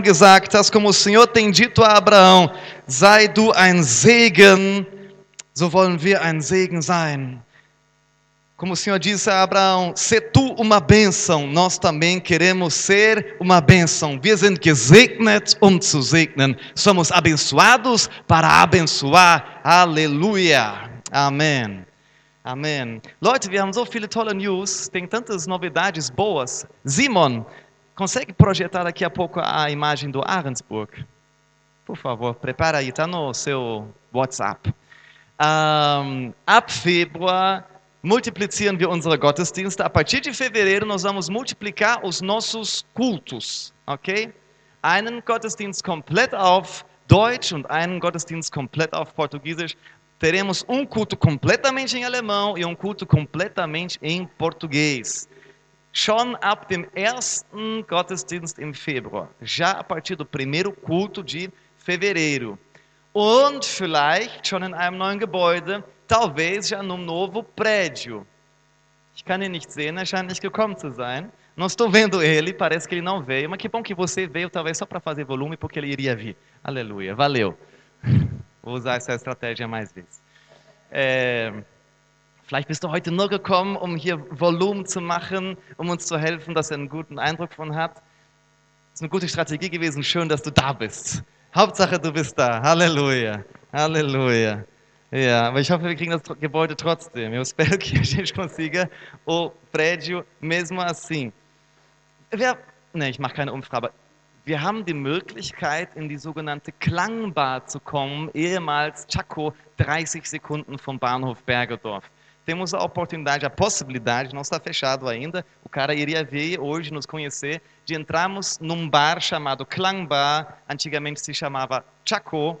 gesagt como o Senhor tem dito a Abraão, sei du ein Segen, so wollen wir ein Segen sein. Como o Senhor disse a Abraão, se tu uma bênção, nós também queremos ser uma bênção. Wir sind gesegnet, um zu segnen. Somos abençoados para abençoar. Aleluia. Amém. Amém. Leute, wir haben so viele tolle News, tem tantas novidades boas. Simon, consegue projetar daqui a pouco a imagem do Ahrensburg? Por favor, prepara aí, está no seu WhatsApp. Um, ab Februar multiplizieren wir unsere Gottesdienste. A partir de fevereiro nós vamos multiplicar os nossos cultos, ok? Einen Gottesdienst komplett auf Deutsch und einen Gottesdienst komplett auf Portugiesisch. Teremos um culto completamente em alemão e um culto completamente em português. Schon ab dem ersten Gottesdienst im Februar, já a partir do primeiro culto de fevereiro. Und vielleicht schon in einem neuen Gebäude, talvez já num novo prédio. Ich kann ihn nicht sehen, er scheint nicht gekommen zu sein. Não estou vendo ele, parece que ele não veio, mas que bom que você veio, talvez só para fazer volume, porque ele iria vir. Aleluia, valeu. Vou usar essa estratégia mais vezes. É, vielleicht bist du heute nur gekommen, um hier Volumen zu machen, um uns zu helfen, dass er einen guten Eindruck von hat. Das ist eine gute Strategie gewesen, schön, dass du da bist. Hauptsache, du bist da. Halleluja, Halleluja. Ja, aber ich hoffe, wir kriegen das Gebäude trotzdem. Eu espero que a gente consiga o prédio mesmo assim. Wer, ne, ich mache keine Umfrage, wir haben die Möglichkeit, in die sogenannte Klangbar zu kommen, ehemals Chaco, 30 Sekunden vom Bahnhof Bergedorf. Temos a oportunidade, a possibilidade, não está fechado ainda, o cara iria vir hoje nos conhecer, de entrarmos num bar chamado Klangbar, antigamente se chamava Chaco,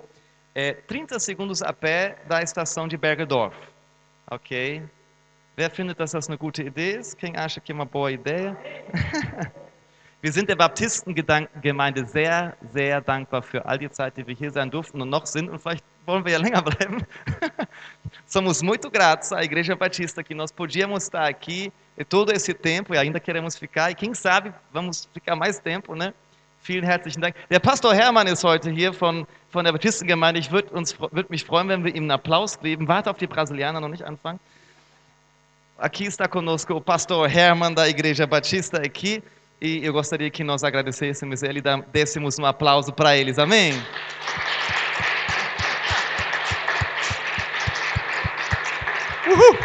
é, 30 segundos a pé da estação de Bergedorf. Ok? Wer findet, das eine gute Idee? Quem acha que é uma boa ideia? wir sind der Baptistengemeinde sehr, sehr dankbar für all die Zeit, die wir hier sein durften und noch sind und vielleicht wollen wir ja länger bleiben. Somos muito gratos à Igreja Batista que nós podíamos estar aqui todo esse tempo e ainda queremos ficar e quem sabe vamos ficar mais tempo, né? Vielen herzlichen Dank. Der Pastor Hermann ist heute hier von, von der Baptistengemeinde. Ich würde würd mich freuen, wenn wir ihm einen Applaus geben. Warte auf die Brasilianer, noch nicht anfangen. Aqui está conosco o pastor Hermann da Igreja Batista aqui. E eu gostaria que nós agradecêssemos ele e dessemos um aplauso para eles. Amém? Uhul.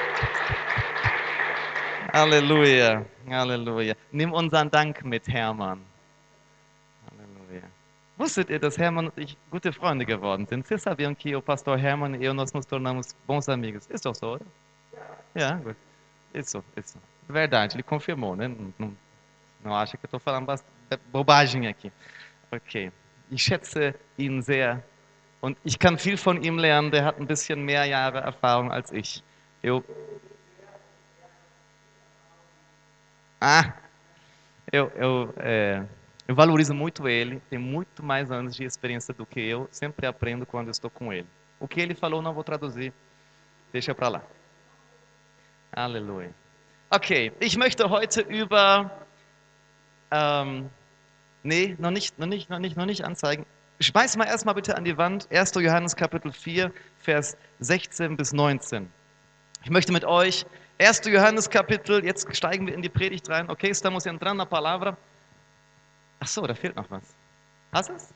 Aleluia, aleluia. Nimm unseren Dank mit, Hermann. Wusstet ihr, dass Hermann und ich gute Freunde geworden sind? Vocês sabiam que o pastor Hermann e eu nós nos tornamos bons amigos? Isso é so, oder? Ja, gut. Isso, isso. Verdade, ele confirmou, né? Não, não, não acha que eu estou falando bobagem aqui. Okay. Ich schätze ihn sehr und ich kann viel von ihm lernen. Der hat ein bisschen mehr Jahre Erfahrung als ich. Eu... Ah, eu, eu é... Eu valorizo muito ele, tem muito mais anos de experiência do que eu, sempre aprendo quando estou com ele. O que ele falou não vou traduzir, deixa para lá. Aleluia. Okay, ich möchte heute über, ähm, nee, noch nicht, noch nicht, noch nicht, noch nicht anzeigen. Schmeiß mal erstmal bitte an die Wand 1. Johannes Kapitel 4, Vers 16 bis 19. Ich möchte mit euch 1. Johannes Kapitel, jetzt steigen wir in die Predigt rein. Okay, estamos entrando na palavra. Ach so, da fehlt noch was. Hast du es?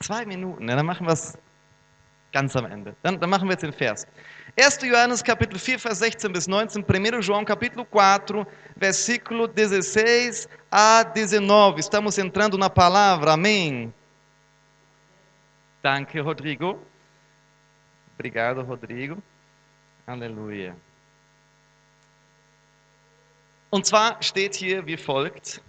Zwei Minuten, ja, dann machen wir es ganz am Ende. Dann, dann, machen wir jetzt den Vers. 1. Johannes Kapitel 4, Vers 16 bis 19, 1 João Capítulo 4, versículo 16 a 19. Estamos entrando na palavra, amém? Danke, Rodrigo. Obrigado, Rodrigo. Aleluia. Und zwar steht hier wie folgt,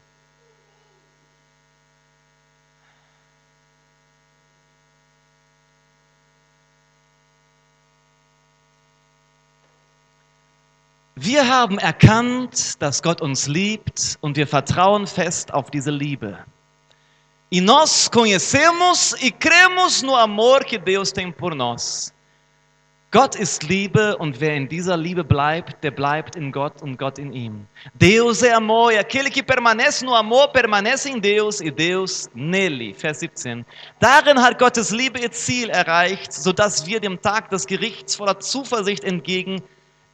Wir haben erkannt, dass Gott uns liebt und wir vertrauen fest auf diese Liebe. E nós conhecemos e cremos no amor que Deus tem por nós. Gott ist Liebe und wer in dieser Liebe bleibt, der bleibt in Gott und Gott in ihm. Deus é amor e aquele que permanece no amor permanece em Deus e Deus nele. Vers 17. Darin hat Gottes Liebe ihr Ziel erreicht, sodass wir dem Tag des Gerichts voller Zuversicht entgegen,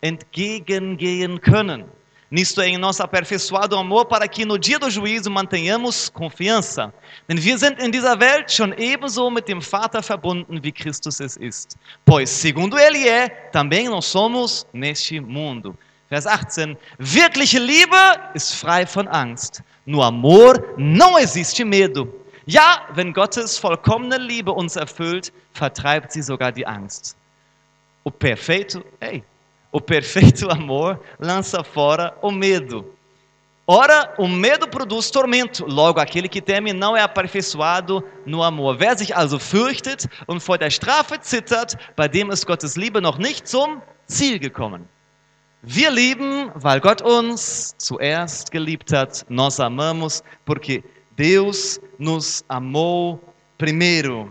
entgegengehen können. Nisto em nosso aperfeiçoado amor, para que no dia do juízo mantenhamos confiança. Denn wir sind in dieser Welt schon ebenso mit dem Vater verbunden, wie Christus es ist. Pois, segundo ele é, também nós somos neste mundo. Vers 18. Wirkliche Liebe ist frei von Angst. No amor não existe medo. Ja, wenn Gottes vollkommene Liebe uns erfüllt, vertreibt sie sogar die Angst. O perfeito, ei, o perfeito amor lança fora o medo. Ora, o medo produz tormento. Logo, aquele que teme não é aperfeiçoado no amor. Wer sich also fürchtet und vor der Strafe zittert, bei dem ist Gottes Liebe noch nicht zum Ziel gekommen. Wir lieben, weil Gott uns zuerst geliebt hat. Nós amamos porque Deus nos amou primeiro.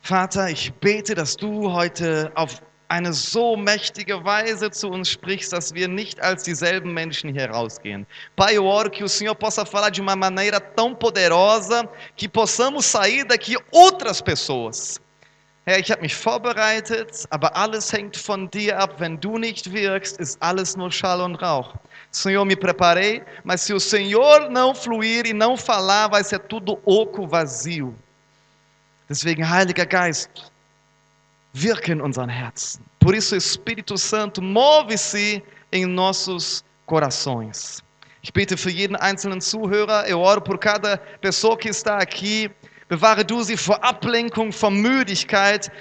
Vater, ich bete, dass du heute auf eine so mächtige Weise zu uns sprichst, dass wir nicht als dieselben Menschen hier rausgehen. Pai, eu oro que o Senhor possa falar de uma maneira tão poderosa que possamos sair daqui outras pessoas. Herr, ich habe mich vorbereitet, aber alles hängt von dir ab. Wenn du nicht wirkst, ist alles nur Schall und Rauch. Senhor, me preparei, mas se o Senhor não fluir e não falar, vai ser tudo oco, vazio. Deswegen, Heiliger Geist, wirke in unseren Herzen. Por isso, Espírito Santo, move-se em nossos corações. Ich bete für jeden einzelnen Zuhörer, eu oro por cada pessoa que está aqui. Bewahre du sie vor Ablenkung, vor Müdigkeit.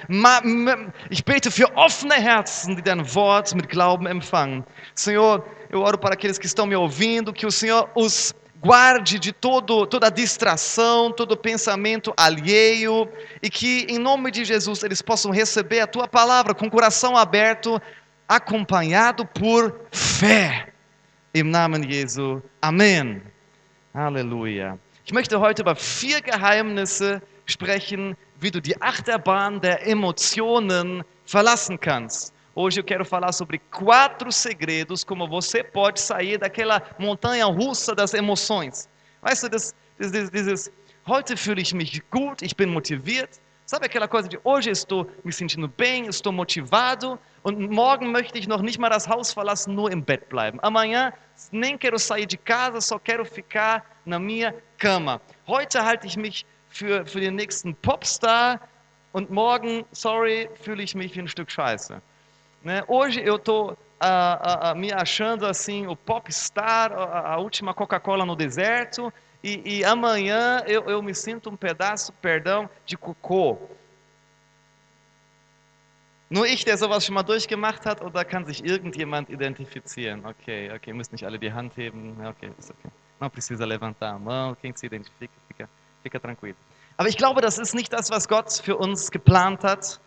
Ich bete für offene Herzen, die dein Wort mit Glauben empfangen. Senhor, eu oro para aqueles que estão me ouvindo, que o Senhor os guarde de todo, toda distração, todo pensamento alheio e que, em nome de Jesus, eles possam receber a tua palavra com o coração aberto, acompanhado por fé. Im Namen Jesu. Amen. Halleluja. Ich möchte heute über vier Geheimnisse sprechen, wie du die Achterbahn der Emotionen verlassen kannst. Hoje eu quero falar sobre quatro segredos como você pode sair daquela montanha russa das emoções. Weißt du, das, das, das, dieses, heute fühle ich mich gut, ich bin motiviert. Sabe aquela coisa de hoje estou me sentindo bem, estou motivado und morgen möchte ich noch nicht mal das Haus verlassen, nur im Bett bleiben. Amanhã nem quero sair de casa, só quero ficar na minha cama. Heute halte ich mich für, für den nächsten Popstar und morgen, sorry, fühle ich mich wie ein Stück Scheiße. Né? Hoje eu estou me achando assim o popstar, a, a última Coca-Cola no deserto, e, e amanhã eu, eu, me sinto um pedaço, perdão, de cocô. Nur ich, der sowas schon mal durchgemacht hat, oder kann sich irgendjemand identifizieren? Okay, okay, müssen nicht alle die Hand heben. Okay, ist okay. Não precisa levantar a mão. Quem se identifica, fica, fica tranquilo. Aber ich glaube, das ist nicht das, was Gott für uns geplant hat.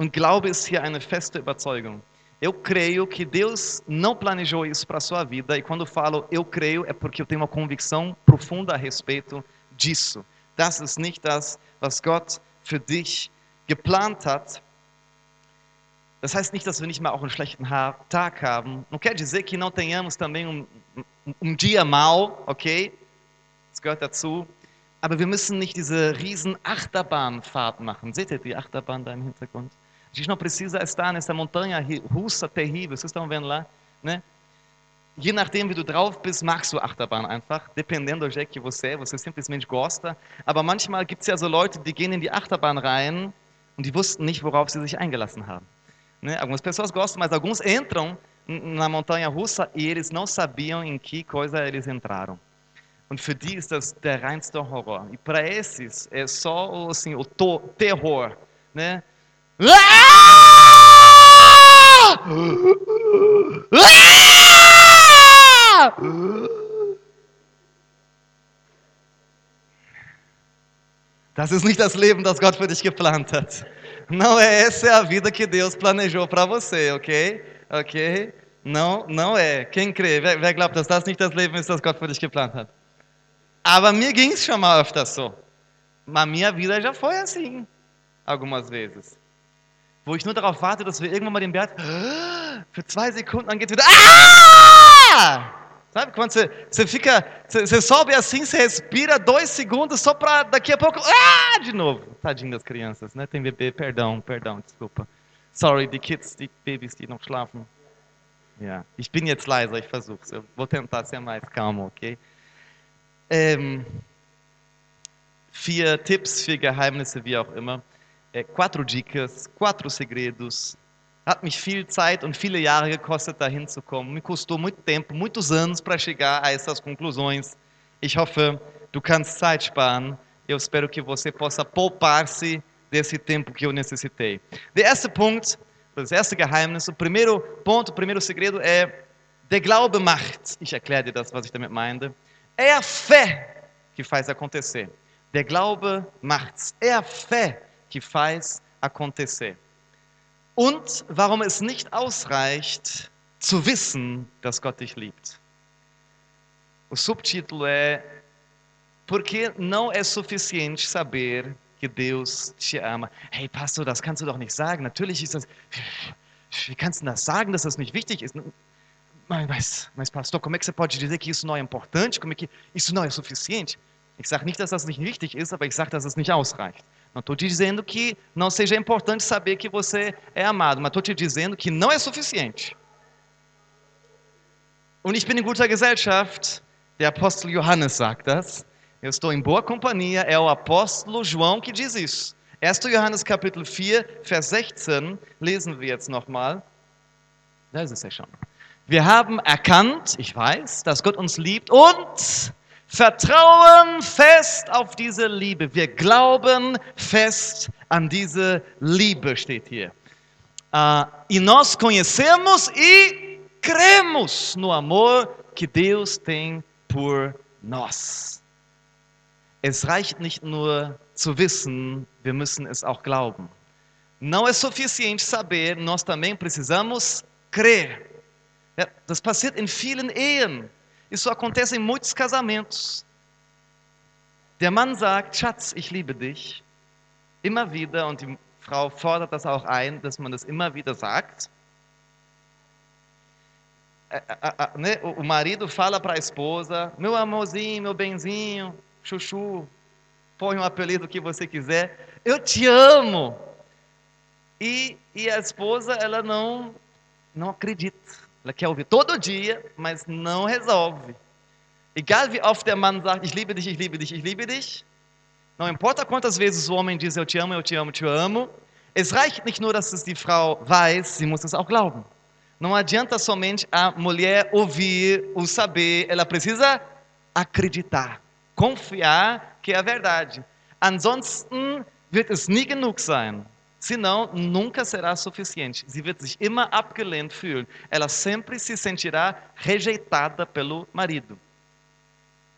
Und Glaube ist hier eine feste Überzeugung. Eu creio que Deus não planejou isso para a sua vida, e quando falo eu creio, é porque eu tenho uma convicção profunda a respeito disso. Das ist nicht das, was Gott für dich geplant hat. Das heißt nicht, dass wir nicht mal auch einen schlechten Tag haben. Não quer dizer que não tenhamos também um, um, um dia mal, ok? Das gehört dazu. Aber wir müssen nicht diese riesen Achterbahnfahrt machen. Seht ihr die Achterbahn da im Hintergrund? A gente não precisa estar nessa montanha russa terrível, vocês estão vendo lá, né? Je nachdem, wie du drauf bist, magst du Achterbahn einfach, dependendo do jeito que você é, você simplesmente gosta. Aber manchmal gibt es ja so Leute, die gehen in die Achterbahn rein und die wussten nicht, worauf sie sich eingelassen haben. Né? Algumas pessoas gostam, mas alguns entram na montanha russa e eles não sabiam em que coisa eles entraram. Und für die ist das der reinste Horror. E para esses é só assim, o terror. Né? Das ist nicht das Leben, das Gott für dich geplant hat. Não é essa é a vida que Deus planejou para você, ok? Ok? Não, não é. Quem crê? Wer, wer glaubt, dass das nicht das Leben ist, das Gott für dich geplant hat? Aber mir ging es schon mal öfter so. Mas minha vida já foi assim, algumas vezes. Wo ich nur darauf warte, dass wir irgendwann mal den Berg für zwei Sekunden, dann geht wieder. Sabe quando você, fica, você, sobe assim, você respira dois segundos só para daqui a pouco, ah, de novo. Tadinho das crianças, né? Tem bebê, perdão, perdão, desculpa. Sorry, die Kids, die Babys, die noch schlafen. Ja, ich bin jetzt leiser, ich versuch's. Eu vou tentar ser mais calmo, ok? Ähm, vier Tipps, vier Geheimnisse, wie auch immer. Äh, quatro dicas, quatro segredos. Hat mich viel Zeit und viele Jahre gekostet, dahin zu kommen. Me custou muito tempo, muitos anos para chegar a essas conclusões. Ich hoffe, du kannst Zeit sparen. Eu espero que você possa poupar-se desse tempo que eu necessitei. Der erste Punkt, das erste Geheimnis, o primeiro ponto, o primeiro segredo é der Glaube macht. Ich erkläre dir das, was ich damit meinte. É a fé que faz acontecer. Der Glaube macht's. É a fé que faz acontecer. Und warum es nicht ausreicht, zu wissen, dass Gott dich liebt. O subtítulo é Porque não é suficiente saber que Deus te ama. Hey Pastor, das kannst du doch nicht sagen. Natürlich ist das. Wie kannst du das sagen, dass das nicht wichtig ist? Mas, mas pastor, como é que você pode dizer que isso não é importante? Como é que isso não é suficiente? Ich sage nicht, dass das nicht wichtig ist, aber ich sage, dass es nicht ausreicht. Não estou dizendo que não seja importante saber que você é amado, mas estou te dizendo que não é suficiente. Und ich bin in guter Gesellschaft. Der Apostel Johannes sagt das. Eu estou em boa companhia. É o apóstolo João que diz isso. 1. Johannes Kapitel 4, Vers 16 lesen wir jetzt nochmal. Da ist es ja schon. Wir haben erkannt, ich weiß, dass Gott uns liebt und vertrauen fest auf diese Liebe. Wir glauben fest an diese Liebe, steht hier. Uh, e nós conhecemos e cremos no amor que Deus tem por nós. Es reicht nicht nur zu wissen, wir müssen es auch glauben. Não é suficiente saber, nós também precisamos crer. Ja, das passiert in vielen Ehen. Isso acontece em muitos casamentos. Der Mann sagt, Schatz, ich liebe dich. Immer wieder, und die Frau fordert das auch ein, dass man das immer wieder sagt. O marido fala para a esposa: Meu amorzinho, meu benzinho, chuchu, põe um apelido que você quiser, eu te amo. E, e a esposa, ela não, não acredita. Ela quer ouvir todo dia, mas não resolve. Egal wie oft der Mann sagt, ich liebe dich, ich liebe dich, ich liebe dich. Não importa quantas vezes o homem diz, eu te amo, eu te amo, te amo. Es reicht nicht nur, dass es die Frau weiß, sie muss es auch glauben. Não adianta somente a mulher ouvir ou saber, ela precisa acreditar, confiar que é a verdade. Ansonsten wird es nie genug sein. Senão, nunca será suficiente. Sie wird sich immer abgelehnt fühlen. Ela sempre se sentirá rejeitada pelo marido.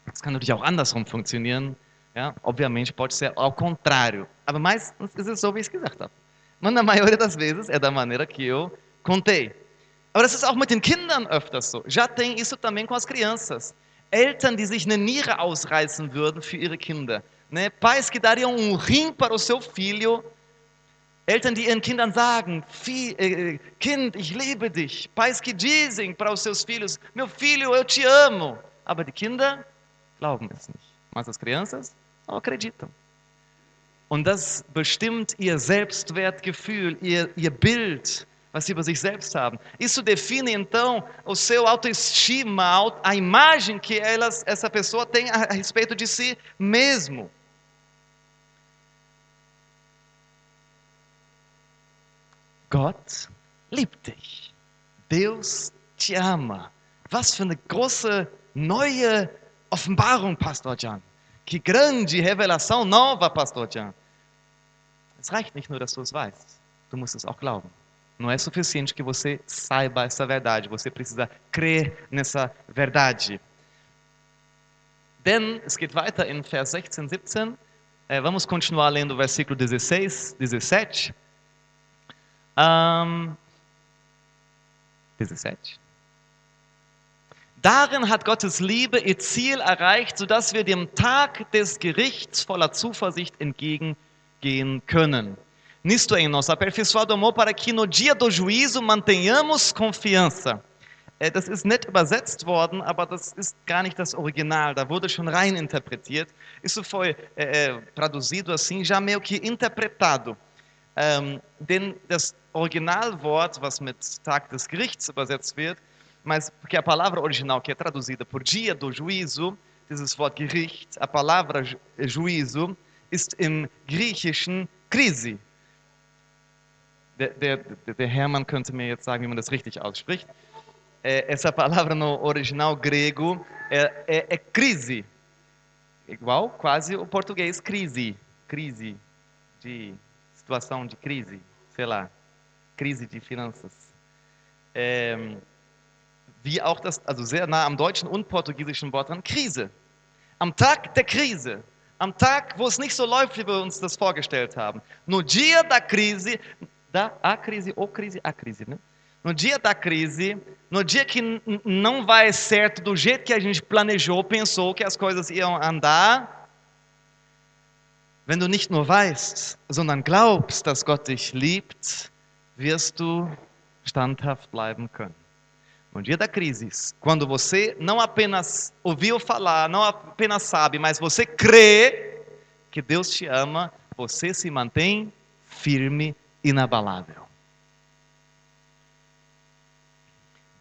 Das kann natürlich auch andersrum funktionieren. Ja, obviamente pode ser ao contrário. Aber meistens ist es so, wie ich es gesagt habe. Mas na maioria das vezes é da maneira que eu contei. Aber das ist auch mit den Kindern öfters so. Já tem isso também com as crianças. Eltern, die sich eine Niere ausreißen würden für ihre Kinder. Né? Pais que dariam um rim para o seu filho. Eltern, die ihren Kindern sagen, äh, Kind, ich liebe dich. Pais que dizem para os seus filhos, meu filho, eu te amo. Aber die Kinder glauben es nicht. Mas as crianças não acreditam. Und das bestimmt ihr Selbstwertgefühl, ihr, ihr Bild, was sie über sich selbst haben. Isso define então o seu autoestima, a imagem que elas, essa pessoa tem a respeito de si mesmo. Gott liebt dich. Deus te ama. Was für eine große neue Offenbarung, Pastor Jan. Que grande revelação nova, Pastor Jan. Es reicht nicht nur, dass du es weißt. Du musst es auch glauben. Não é suficiente que você saiba essa verdade, você precisa crer nessa verdade. Denn es geht weiter in Vers 16, 17. É, vamos continuar lendo o versículo 16, 17. Um, 17. Darin hat Gottes Liebe ihr Ziel erreicht, sodass wir dem Tag des Gerichts voller Zuversicht entgegengehen können. Nisto em nosso aperfeiçoado amor, para que no dia do juízo mantenhamos confiança. Äh, Das ist nett übersetzt worden, aber das ist gar nicht das Original. Da wurde schon rein interpretiert. Isso foi é, traduzido assim, já meio que interpretado. Ähm, denn das Originalwort, was mit Tag des Gerichts übersetzt wird, mas porque a palavra original que é traduzida por dia do juízo, dieses Wort Gericht, a palavra ju- juízo, ist im Griechischen Krisi. Der, der, der Hermann könnte mir jetzt sagen, wie man das richtig ausspricht. É, essa palavra no original grego é, é, é crise. Igual quase o português crise. Crise de situação de crise, sei lá, crise de finanças. Ähm, wie auch das, also sehr nah am deutschen und portugiesischen Wort dran, Krise. Am Tag der Krise. Am Tag, wo es nicht so läuft, wie wir uns das vorgestellt haben. No dia da crise, da a crise, ou crise, a crise, né? No dia da crise, no dia que não vai certo do jeito que a gente planejou, pensou que as coisas iam andar, wenn du nicht nur weißt, sondern glaubst, dass Gott dich liebt, wirst du standhaft bleiben können. No dia da crise, quando você não apenas ouviu falar, não apenas sabe, mas você crê que Deus te ama, você se mantém firme, inabalável.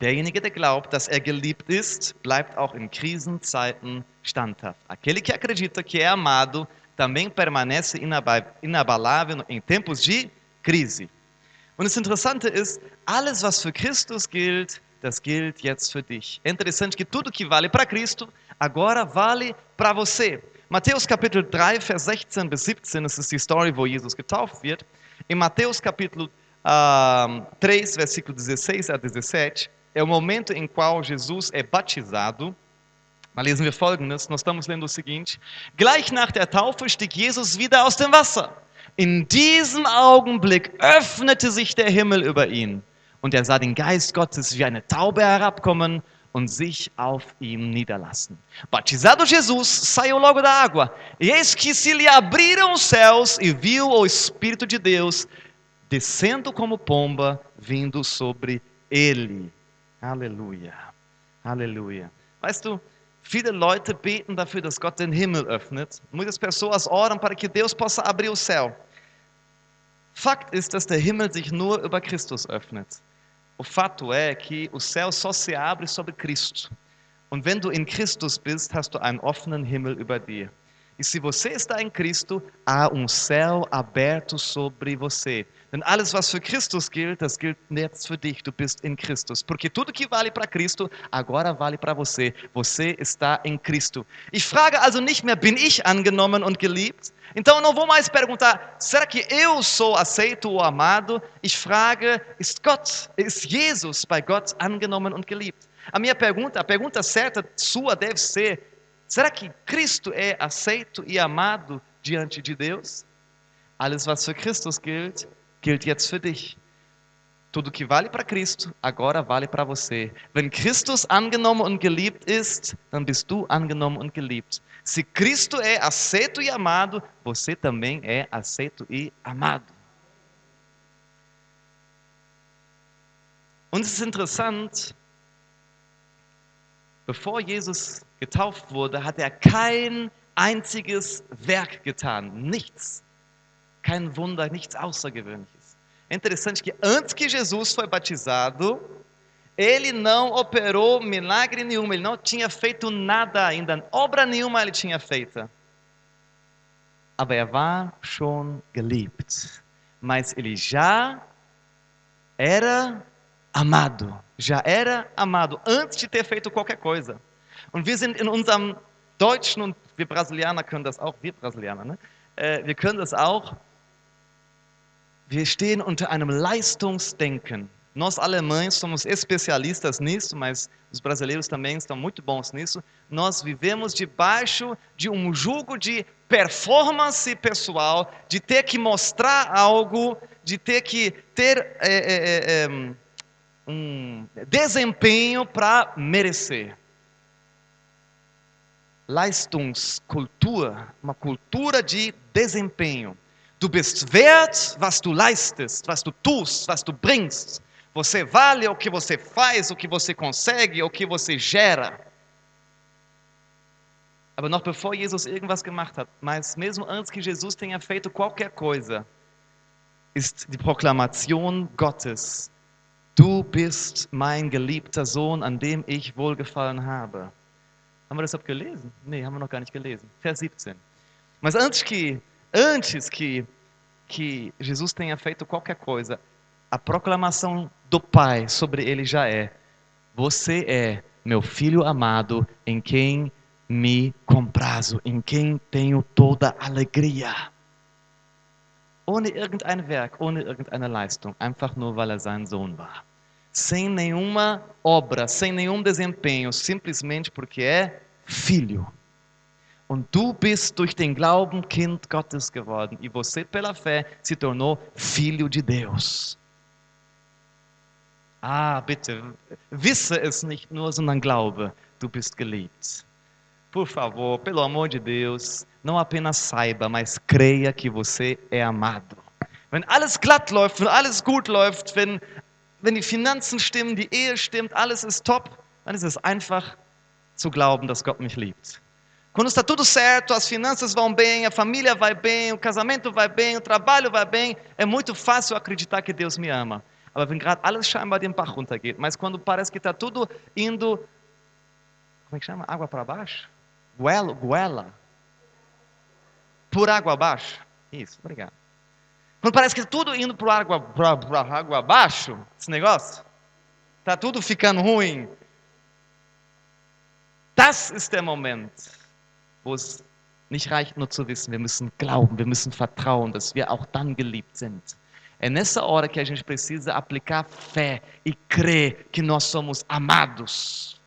Derjenige, der glaubt, dass er geliebt ist, bleibt auch in Krisenzeiten standhaft. Aquele que acredita que é amado também permanece inaba- inabalável em tempos de crise. Und das Interessante ist, alles, was für Christus gilt, das gilt jetzt für dich. É que tudo que vale para Cristo, agora vale para você. Mateus Kapitel 3, Vers 16 bis 17, das ist die Story, wo Jesus getauft wird. Em Mateus capítulo ah, 3, versículo 16 a 17, é o momento em qual Jesus é batizado. Mal lesen wir folgendes, nós estamos lendo o seguinte: Gleich nach der Taufe stieg Jesus wieder aus dem Wasser. In diesem Augenblick öffnete sich der Himmel über ihn und er sah den Geist Gottes wie eine Taube herabkommen und sich auf ihm niederlassen. Batizado Jesus, saiu logo da água, e eis que se lhe abriram os céus e viu o Espírito de Deus descendo como pomba, vindo sobre ele. Halleluja. Halleluja. Weißt du, viele Leute beten dafür, dass Gott den Himmel öffnet. Muitas pessoas oram para que Deus possa abrir o céu. Fakt ist, dass der Himmel sich nur über Christus öffnet. O fato é que o céu só se abre sobre Cristo. Und wenn du in Christus bist, hast du einen offenen Himmel über dir. E se você está em Cristo, há um céu aberto sobre você. Denn alles, was für Christus gilt, das gilt jetzt für dich. Du bist in Christus. Porque tudo que vale para Cristo, agora vale para você. Você está em Cristo. Ich frage also nicht mehr, bin ich angenommen und geliebt? Então eu não vou mais perguntar, será que eu sou aceito ou amado? Ich frage, ist Gott, ist Jesus bei Gott angenommen und geliebt? A minha pergunta, a pergunta certa sua deve ser, será que Cristo é aceito e amado diante de Deus? Alles, was für Christus gilt, gilt jetzt für dich. Tudo que vale para Cristo, agora vale para você. Wenn Christus angenommen und geliebt ist, dann bist du angenommen und geliebt. Se Cristo é aceito e amado, você também é aceito e amado. Und es ist interessant, bevor Jesus getauft wurde, hat er kein einziges Werk getan. Nichts. Kein Wunder, nichts Außergewöhnliches. É interessante que antes que Jesus foi batizado, ele não operou milagre nenhum, ele não tinha feito nada ainda, obra nenhuma ele tinha feita. Aber er war schon geliebt. Mas ele já era amado, já era amado antes de ter feito qualquer coisa. Und wir sind in unserem Deutschen und wir Brasilianer können das auch, wir Brasilianer, ne? Äh, wir können das auch. Wir stehen unter einem Leistungsdenken. Nós alemães somos especialistas nisso, mas os brasileiros também estão muito bons nisso. Nós vivemos debaixo de um jugo de performance pessoal, de ter que mostrar algo, de ter que ter é, é, é, um desempenho para merecer. Leistungskultur, uma cultura de desempenho. Du bist wert, was du leistest, was du tust, was du bringst. Você vale o que você faz, o que você consegue, o que você gera. Aber noch bevor Jesus irgendwas gemacht hat, mas mesmo antes que Jesus tenha feito qualquer coisa, ist die Proklamation Gottes. Du bist mein geliebter Sohn, an dem ich wohlgefallen habe. Haben wir das überhaupt gelesen? Nee, haben wir noch gar nicht gelesen. Vers 17. Mas antes que, antes que, que Jesus tenha feito qualquer coisa, a proclamação do Pai sobre ele já é: Você é meu filho amado, em quem me comprazo, em quem tenho toda alegria. Ohne irgendein Werk, ohne irgendeine Leistung, einfach nur weil er sein Sohn war. Sem nenhuma obra, sem nenhum desempenho, simplesmente porque é filho. Und du bist durch den Glauben Kind Gottes geworden. E você, pela fé, se tornou filho de Deus. Ah, bitte, wisse es nicht nur, sondern glaube, du bist geliebt. Por favor, pelo amor de Deus, não apenas saiba, mas creia que você é amado. Wenn alles glatt läuft, wenn alles gut läuft, wenn, wenn die Finanzen stimmen, die Ehe stimmt, alles ist top, dann ist es einfach zu glauben, dass Gott mich liebt. Quando está tudo certo, as finanças vão bem, a família vai bem, o casamento vai bem, o trabalho vai bem, é muito fácil acreditar que Deus me ama. Aber wenn gerade alles scheinbar den Bach runtergeht, mas quando parece que está tudo indo, como é que chama? Água para baixo? Goela, goela. Por água abaixo. Isso, obrigado. Quando parece que tudo indo por água, água abaixo, esse negócio, está tudo ficando ruim. Das ist der Moment, wo es nicht reicht nur zu wissen, wir müssen glauben, wir müssen vertrauen, dass wir auch dann geliebt sind. É nessa hora que a gente precisa aplicar fé e crer que nós somos amados.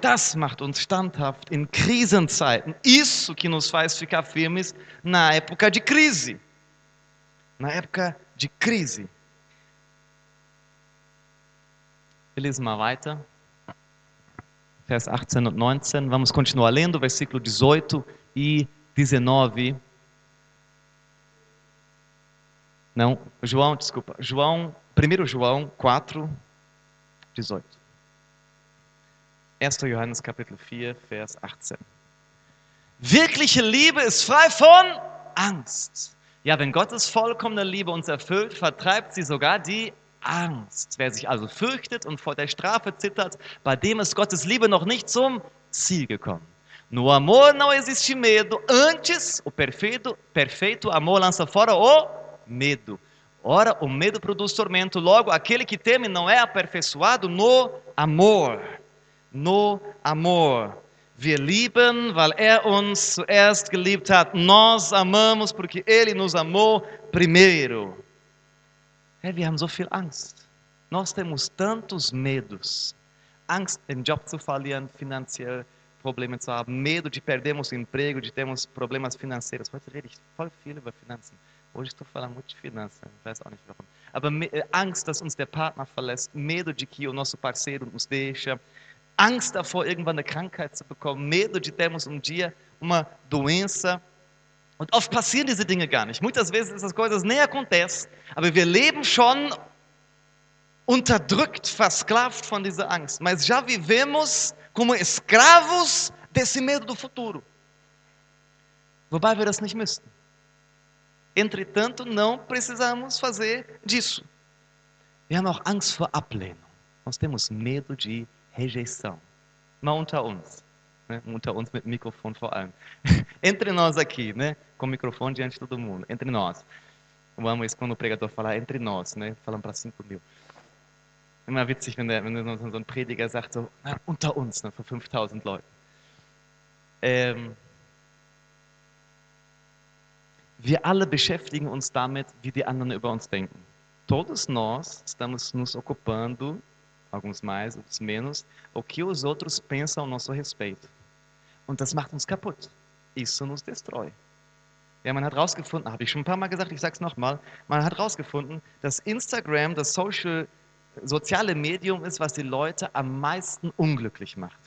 Das macht uns standhaft in Krisenzeiten. Isso que nos faz ficar firmes na época de crise. Na época de crise. Wir lesen mal weiter. Vers 18 und 19. Vamos continuar lendo, versículo 18 e 19. Não, João, desculpa. João, 1 João 4, 18. 1. Johannes Kapitel 4, Vers 18. Wirkliche Liebe ist frei von Angst. Ja, wenn Gottes vollkommene Liebe uns erfüllt, vertreibt sie sogar die Angst. Wer sich also fürchtet und vor der Strafe zittert, bei dem ist Gottes Liebe noch nicht zum Ziel gekommen. No amor não existe medo, antes o perfeito, perfeito amor lança fora o medo. Ora, o medo produz tormento, logo aquele que teme não é aperfeiçoado no amor. No amor. Wir lieben, weil er uns zuerst geliebt hat. Nós amamos porque ele nos amou primeiro. É, wir haben so viel Angst. Nós temos tantos medos. Angst, den Job zu verlieren, finanziell Probleme zu haben, medo de perdermos o emprego, de termos problemas financeiros. Heute rede ich voll viel über Finanzen. Hoje estou falando muito de finanças, não weiß auch nicht warum. Aber Angst, dass uns der Partner verlässt, medo de que o nosso parceiro nos deixa, Angst davor, irgendwann eine Krankheit zu bekommen, medo de termos um dia uma doença. Und oft passieren diese Dinge gar nicht. Muitas vezes essas coisas nem acontecem, aber wir leben schon unterdrückt, versklavt von dieser Angst. Mas já vivemos como escravos desse medo do futuro. Wobei wir das nicht müssten. Entretanto, não precisamos fazer disso. Wir haben auch Angst vor Ablehnung. Nós temos medo de rejeição. Mal unter uns. Né? Unter uns mit Mikrofon vor allem. Entre nós aqui, né? com o microfone diante de todo mundo. Entre nós. Eu amo isso quando o pregador fala entre nós, né? falando para 5 mil. Immer witzig, wenn, der, wenn so ein Prediger sagt, so, na, unter uns, ne, vor 5000 Leuten. Ähm, wir alle beschäftigen uns damit, wie die anderen über uns denken. Todos nós estamos nos ocupando, alguns mais, outros menos, o que os outros pensam a nosso respeito. Und das macht uns kaputt. Isso nos destrói. Ja, man hat herausgefunden, habe ich schon ein paar Mal gesagt, ich sage es nochmal, man hat herausgefunden, dass Instagram das Social, soziale Medium ist, was die Leute am meisten unglücklich macht.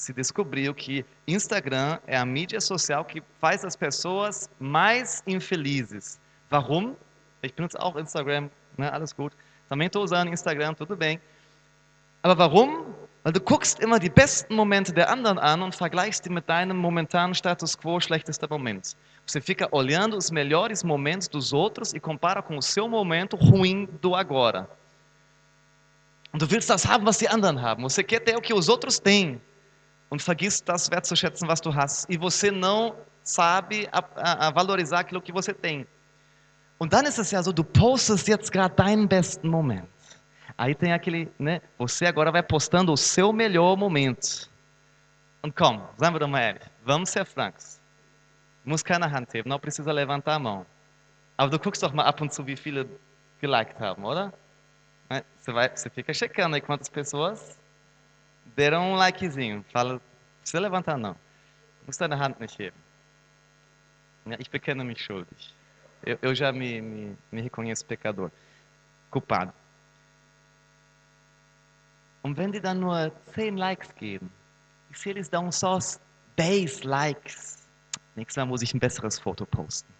se descobriu que Instagram é a mídia social que faz as pessoas mais infelizes. Warum? Ich benutze auch Instagram, ne, alles gut. Também estou usando Instagram, tudo bem. Aber warum? Weil du guckst immer die besten Momente der anderen an und vergleichst die mit deinem momentanen Status quo schlechtester Moment. Você fica olhando os melhores momentos dos outros e compara com o seu momento ruim do agora. Und du willst das haben, was die anderen haben. Você quer ter o que os outros têm. Und vergisst das wertzuschätzen, was du hast. E você não sabe a, a, a valorizar aquilo que você tem. Und dann ist es ja so, du postest jetzt gerade deinen besten Moment. Aí tem aquele, né? Você agora vai postando o seu melhor momento. Und komm, ehrlich, vamos ser francos. Muss keine Hand não precisa levantar a mão. Aber du guckst doch mal ab und zu, wie viele geliked haben, oder? Você, vai, você fica checando aí quantas pessoas deram um likezinho. Fala, não precisa levantar não. Muss deine Hand nicht heben. Ich bekenne mich schuldig. Eu, eu já me, me, me reconheço pecador, culpado. Und wenn die dann nur 10 Likes geben, ich sehe, eles dão só 10 Likes. Nächstes Mal muss ich ein besseres Foto posten.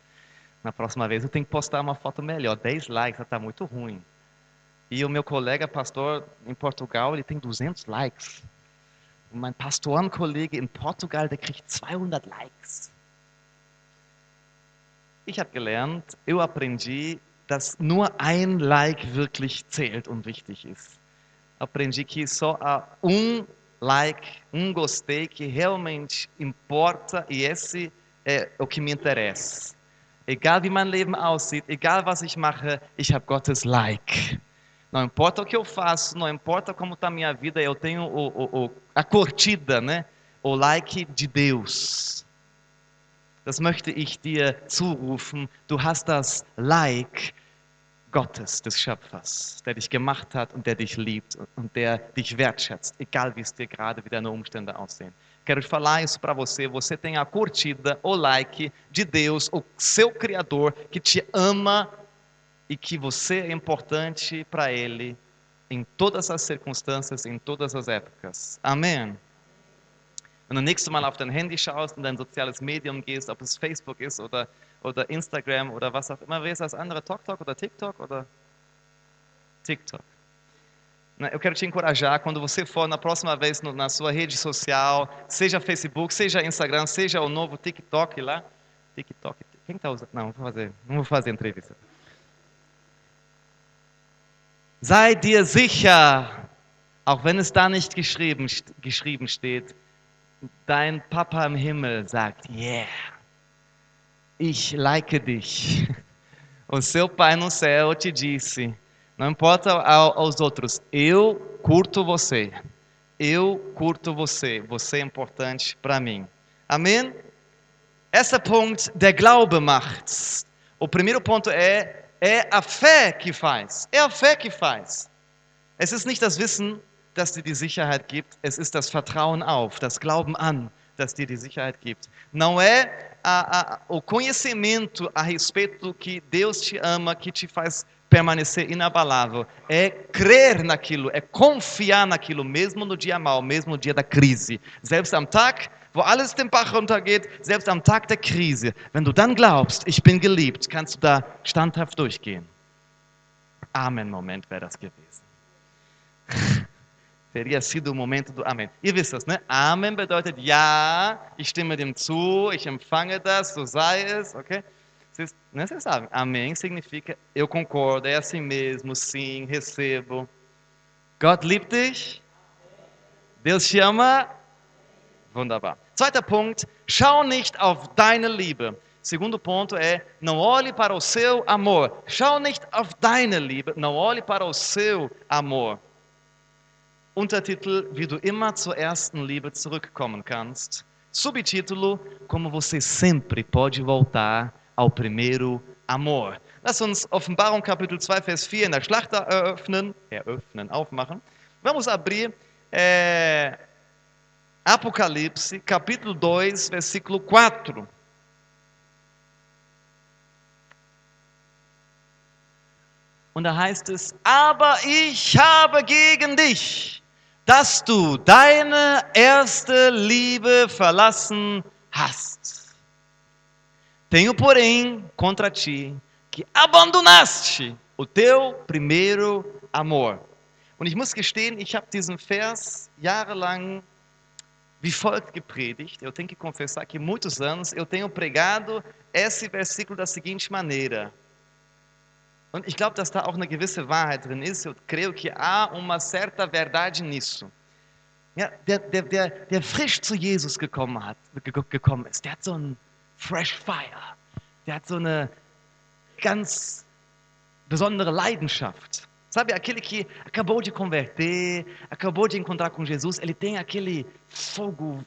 Na próxima vez eu tenho que postar uma foto melhor. 10 likes, está muito ruim. E o meu colega pastor em Portugal, ele tem 200 likes. Und mein Pastorenkollege in Portugal, der kriegt 200 likes. Ich habe gelernt, eu aprendi, dass nur ein Like wirklich zählt und wichtig ist. Aprendi que só há um like, um gostei que realmente importa e esse é o que me interessa. Egal wie mein Leben aussieht, egal was ich mache, ich habe Gottes Like. Não importa o que eu faço, não importa como está a minha vida, eu tenho o, o, o, a curtida, né? o like de Deus. Das möchte ich dir zurufen. Du hast das Like Gottes, des Schöpfers, der dich gemacht hat und der dich liebt und der dich wertschätzt, egal wie es dir gerade wie deine Umstände aussehen. Quero falar isso para você. Você tem a curtida, o like de Deus, o seu Criador, que te ama e que você é importante para Ele em todas as circunstâncias, em todas as épocas. Amém. Wenn du nächstes Mal auf dein Handy schaust und dein soziales Medium gehst, ob es Facebook ist oder, oder Instagram oder was auch immer, wer ist das andere? TokTok oder TikTok oder TikTok? Eu quero te encorajar quando você for na próxima vez na sua rede social, seja Facebook, seja Instagram, seja o novo TikTok lá. TikTok. Quem está usando? Não, vou fazer, não vou fazer entrevista. Sei dir sicher, auch wenn es da nicht geschrieben, geschrieben steht, dein Papa im Himmel sagt, yeah, ich like dich. O seu pai no céu te disse, não importa aos outros, eu curto você. Eu curto você. Você é importante para mim. Amém? Esse ponto, der Glaube macht. O primeiro ponto é é a fé que faz. É a fé que faz. Es ist nicht das Wissen, das dir die Sicherheit gibt, es ist das Vertrauen auf, das Glauben an, das dir die Sicherheit gibt. Não é a, a, o conhecimento a respeito que Deus te ama que te faz permanecer inabalável, é crer naquilo, é confiar naquilo, mesmo no dia mau, mesmo no dia da crise. Selbst am Tag, wo alles den Bach runtergeht, selbst am Tag der Krise, wenn du dann glaubst, ich bin geliebt, kannst du da standhaft durchgehen. Amen-Moment wäre das gewesen. Teria sido o momento do Amen. Ihr wisst das, ne? Amen bedeutet ja, ich stimme dem zu, ich empfange das, so sei es, okay? Vocês, né, vocês sabem, amém significa eu concordo, é assim mesmo, sim, recebo. Gott liebt dich. Deus te ama. Wunderbar. Zweiter Punkt, schau nicht auf deine Liebe. Segundo ponto é, não olhe para o seu amor. Schau nicht auf deine Liebe, não olhe para o seu amor. Untertitel, wie du immer zur ersten Liebe zurückkommen kannst. Subtítulo, como você sempre pode voltar ao primeiro amor. Lass uns Offenbarung Kapitel 2, Vers 4 in der Schlacht eröffnen, eröffnen, aufmachen. Vamos abrir é, Apocalipse, capítulo 2, versículo 4. Und da heißt es, aber ich habe gegen dich, dass du deine erste Liebe verlassen hast. Tenho, porém, contra ti que abandonaste o teu primeiro amor. Und ich muss gestehen, ich habe diesen Vers jahrelang wie folgt gepredigt. Eu tenho que confessar que muitos anos eu tenho pregado esse versículo da seguinte maneira. Und ich glaube, dass da auch eine gewisse Wahrheit drin ist. Eu creio que há uma certa verdade nisso. Ja, der, der, der, der frisch zu Jesus gekommen, hat, gekommen ist, der hat so ein fresh fire. Der hat so eine ganz besondere Leidenschaft. Sabe, aquele que acabou de converter, acabou de encontrar com Jesus, ele tem aquele fogo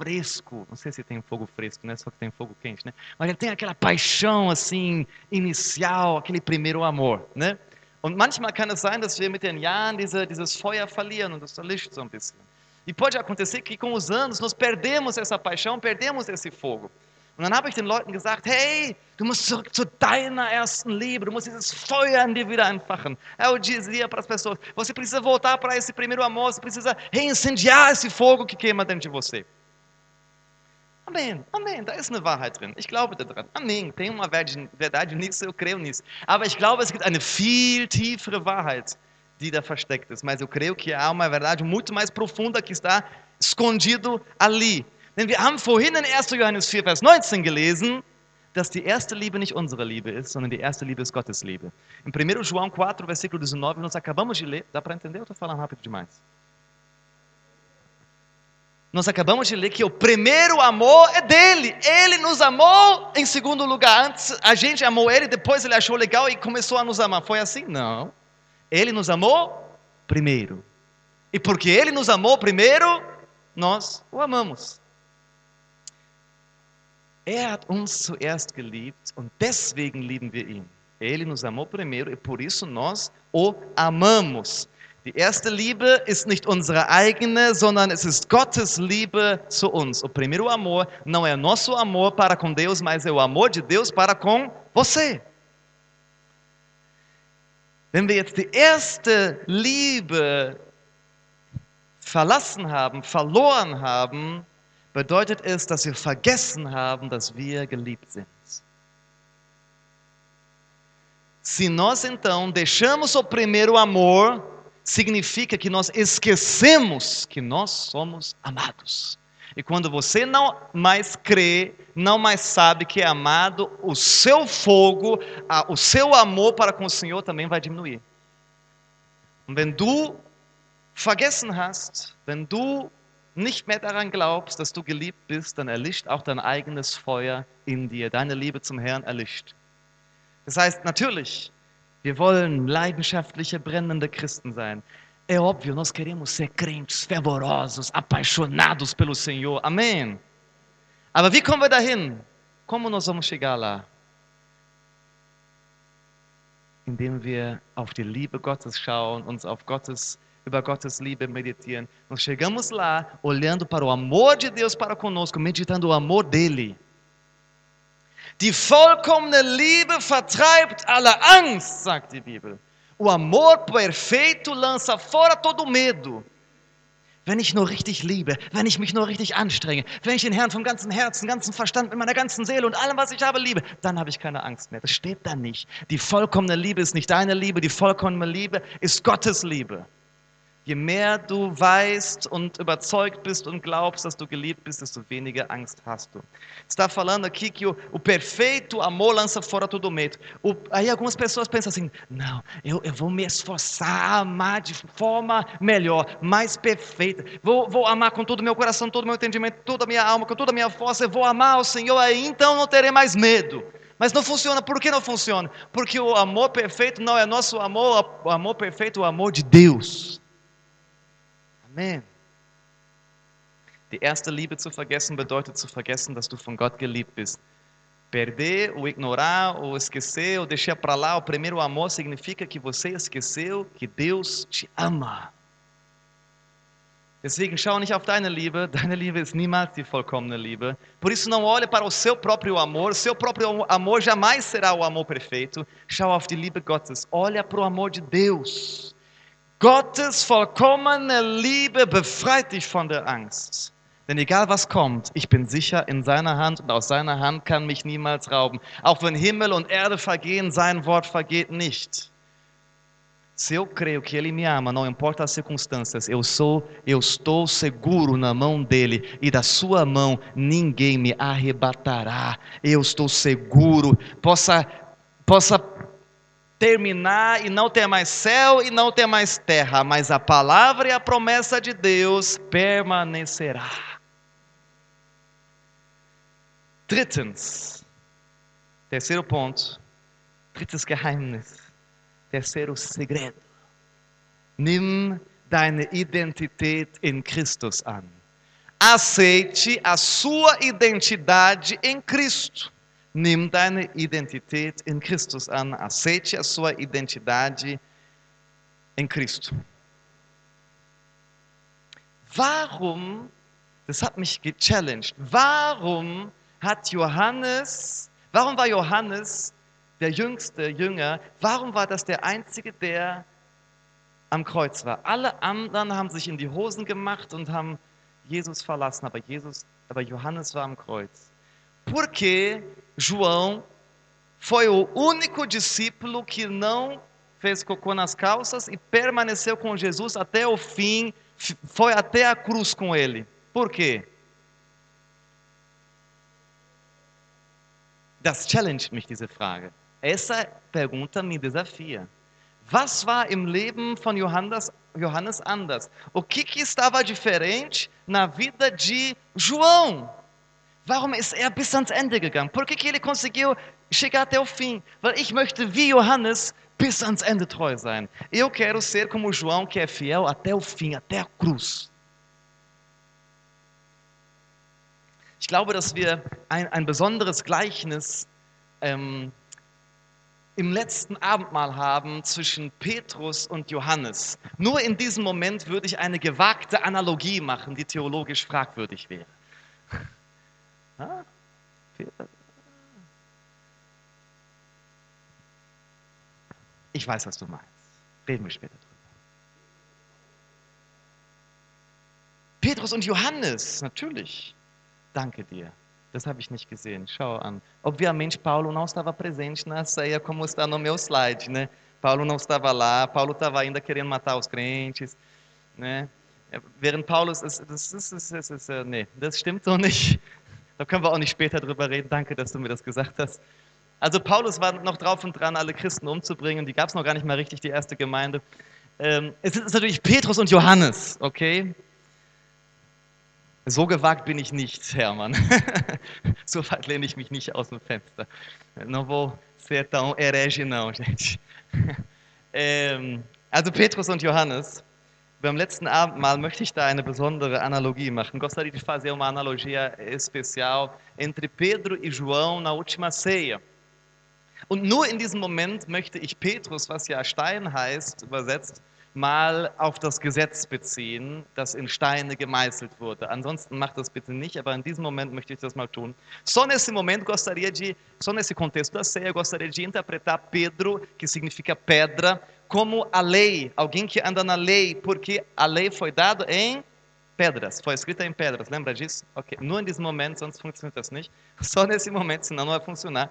fresco. Não sei se tem fogo fresco, né? Só que tem fogo quente, né? Mas ele tem aquela paixão assim inicial, aquele primeiro amor, né? Und manchmal kann es sein, dass wir mit den Jahren diese, dieses Feuer verlieren und das so ein bisschen. E pode acontecer que com os anos nós perdemos essa paixão, perdemos esse fogo. Und dann habe ich den Leuten gesagt, hey, du musst zurück zu deiner ersten Liebe, du musst dieses Feuer in dir wieder entfachen. Eu dizia para as pessoas, você precisa voltar para esse primeiro amor, você precisa reincendiar esse fogo que queima dentro de você. Amém, amém, da ist eine Wahrheit drin. Ich glaube daran. Amém, tem uma verdade nisso, eu creio nisso. Aber ich glaube, es gibt eine viel tiefere Wahrheit, die da versteckt ist. Mas eu creio que há uma verdade muito mais profunda que está escondido ali. Denn wir haben vorhin in 1. Johannes 4, Vers 19 gelesen, dass die erste Liebe nicht unsere Liebe ist, sondern die erste Liebe ist Gottes Liebe. Em 1 João 4, versículo 19, nós acabamos de ler, dá para entender ou estou falando rápido demais? Nós acabamos de ler que o primeiro amor é dele. Ele nos amou em segundo lugar. Antes a gente amou ele, depois ele achou legal e começou a nos amar. Foi assim? Não. Ele nos amou primeiro. E porque ele nos amou primeiro, nós o amamos. Er hat uns zuerst geliebt und deswegen lieben wir ihn. Ele nos amou primeiro e por isso nós o amamos. Die erste Liebe ist nicht unsere eigene, sondern es ist Gottes Liebe zu uns. O primeiro amor não é nosso amor para com Deus, mas é o amor de Deus para com você. Wenn wir jetzt die erste Liebe verlassen haben, verloren haben, bedeutet es, dass wir vergessen haben, dass wir geliebt sind. Se nós então deixamos o primeiro amor, significa que nós esquecemos que nós somos amados. E quando você não mais crê, não mais sabe que é amado, o seu fogo, o seu amor para com o Senhor também vai diminuir. wenn du vergessen hast, wenn du nicht mehr daran glaubst, dass du geliebt bist, dann erlischt auch dein eigenes Feuer in dir. Deine Liebe zum Herrn erlischt. Das heißt, natürlich, wir wollen leidenschaftliche, brennende Christen sein. É óbvio, nós queremos ser crentes fervorosos, apaixonados pelo Senhor. Amém. Aber wie kommen wir dahin? Como nós vamos chegar lá? Indem wir auf die Liebe Gottes schauen, uns auf Gottes über Gottes Liebe meditieren. Nós chegamos lá olhando para o amor de Deus para conosco, meditando o amor dele. Die vollkommene Liebe vertreibt alle Angst, sagt die Bibel. O amor perfeito lança fora todo medo. Wenn ich nur richtig liebe, wenn ich mich nur richtig anstrenge, wenn ich den Herrn vom ganzen Herzen, ganzen Verstand, mit meiner ganzen Seele und allem, was ich habe, liebe, dann habe ich keine Angst mehr. Das steht da nicht. Die vollkommene Liebe ist nicht deine Liebe, die vollkommene Liebe ist Gottes Liebe. Je mehr du weißt und überzeugt bist und glaubst, dass du geliebt bist, desto weniger Angst hast du. Está falando aqui que o, o perfeito amor lança fora todo medo. O, aí algumas pessoas pensam assim: não, eu, eu vou me esforçar a amar de forma melhor, mais perfeita. Vou, vou amar com todo o meu coração, todo o meu entendimento, toda a minha alma, com toda a minha força. Eu vou amar o Senhor, aí então não terei mais medo. Mas não funciona. Por que não funciona? Porque o amor perfeito não é nosso amor, o amor perfeito é o amor de Deus. Amen. Die erste Liebe zu vergessen bedeutet zu vergessen, dass du von Gott geliebt bist. Perder, ou ignorar, ou esquecer, ou deixar para lá o primeiro amor significa que você esqueceu que Deus te ama. Deswegen schau nicht auf deine Liebe, deine Liebe ist niemals die vollkommene Liebe. Por isso não olhe para o seu próprio amor, seu próprio amor jamais será o amor perfeito. Schau auf die Liebe Gottes, olha para o amor de Deus. Gottes vollkommene Liebe befreit dich von der Angst. Denn egal was kommt, ich bin sicher in seiner Hand und aus seiner Hand kann mich niemals rauben. Auch wenn Himmel und Erde vergehen, sein Wort vergeht nicht. Se eu creio que Ele me ama, não importa as circunstâncias, eu sou, eu estou seguro na mão dele e da sua mão ninguém me arrebatará. Eu estou seguro. Possa, possa terminar e não ter mais céu e não ter mais terra, mas a palavra e a promessa de Deus permanecerá. Drittens, terceiro ponto, drittes Geheimnis, terceiro segredo. Nimm deine Identität in Christus an. Aceite a sua identidade em Cristo. Nimm deine Identität in Christus an. Aceite a sua identidade em Cristo. Warum, das hat mich gechallenged, warum hat Johannes, warum war Johannes der jüngste Jünger, warum war das der einzige, der am Kreuz war? Alle anderen haben sich in die Hosen gemacht und haben Jesus verlassen, aber Jesus, aber Johannes war am Kreuz. Porque João foi o único discípulo que não fez cocô nas calças e permaneceu com Jesus até o fim, foi até a cruz com ele. Por quê? Das challenged mich diese Frage. Essa pergunta me desafia. Was war im Leben von Johannes, Johannes anders? O que, que estava diferente na vida de João? Warum ist er bis ans Ende gegangen? Por que, que ele conseguiu chegar até o fim? Weil ich möchte, wie Johannes, bis ans Ende treu sein. Eu quero ser como João, que é fiel até o fim, até a cruz. Ich glaube, dass wir ein, ein besonderes Gleichnis ähm, im letzten Abendmahl haben zwischen Petrus und Johannes. Nur in diesem Moment würde ich eine gewagte Analogie machen, die theologisch fragwürdig wäre. Ich weiß, was du meinst. Reden wir später drüber. Petrus und Johannes, natürlich. Danke dir. Das habe ich nicht gesehen. Schau an. Obviamente, Paulo não estava presente na ceia como está no meu slide, né? Paulo não estava lá. Paulo estava ainda querendo matar os crentes, né? Während Paulus das, das, ist, das, ist, nee, das stimmt so nicht. Da können wir auch nicht später drüber reden. Danke, dass du mir das gesagt hast. Also Paulus war noch drauf und dran, alle Christen umzubringen. Die gab es noch gar nicht mal richtig, die erste Gemeinde. Ähm, es ist natürlich Petrus und Johannes, okay? So gewagt bin ich nicht, Hermann. so weit lehne ich mich nicht aus dem Fenster. Não ähm, also Petrus und Johannes. Beim letzten Abendmahl möchte ich da eine besondere analogia machen. Gostaria de fazer uma analogia especial entre Pedro e João na última ceia. Und nur in diesem Moment möchte ich Petrus, was ja Stein heißt, übersetzt, mal auf das Gesetz beziehen, das in Steine gemeißelt wurde. Ansonsten macht das bitte nicht, aber in diesem Moment möchte ich das mal tun. Só nesse momento gostaria de, só nesse contexto da ceia, gostaria de interpretar Pedro, que significa pedra, como a lei, alguém que anda na lei, porque a lei foi dada em pedras, foi escrita em pedras, lembra disso? Ok, nur in diesem Moment, sonst funktioniert das nicht. Só nesse momento, senão não vai funcionar.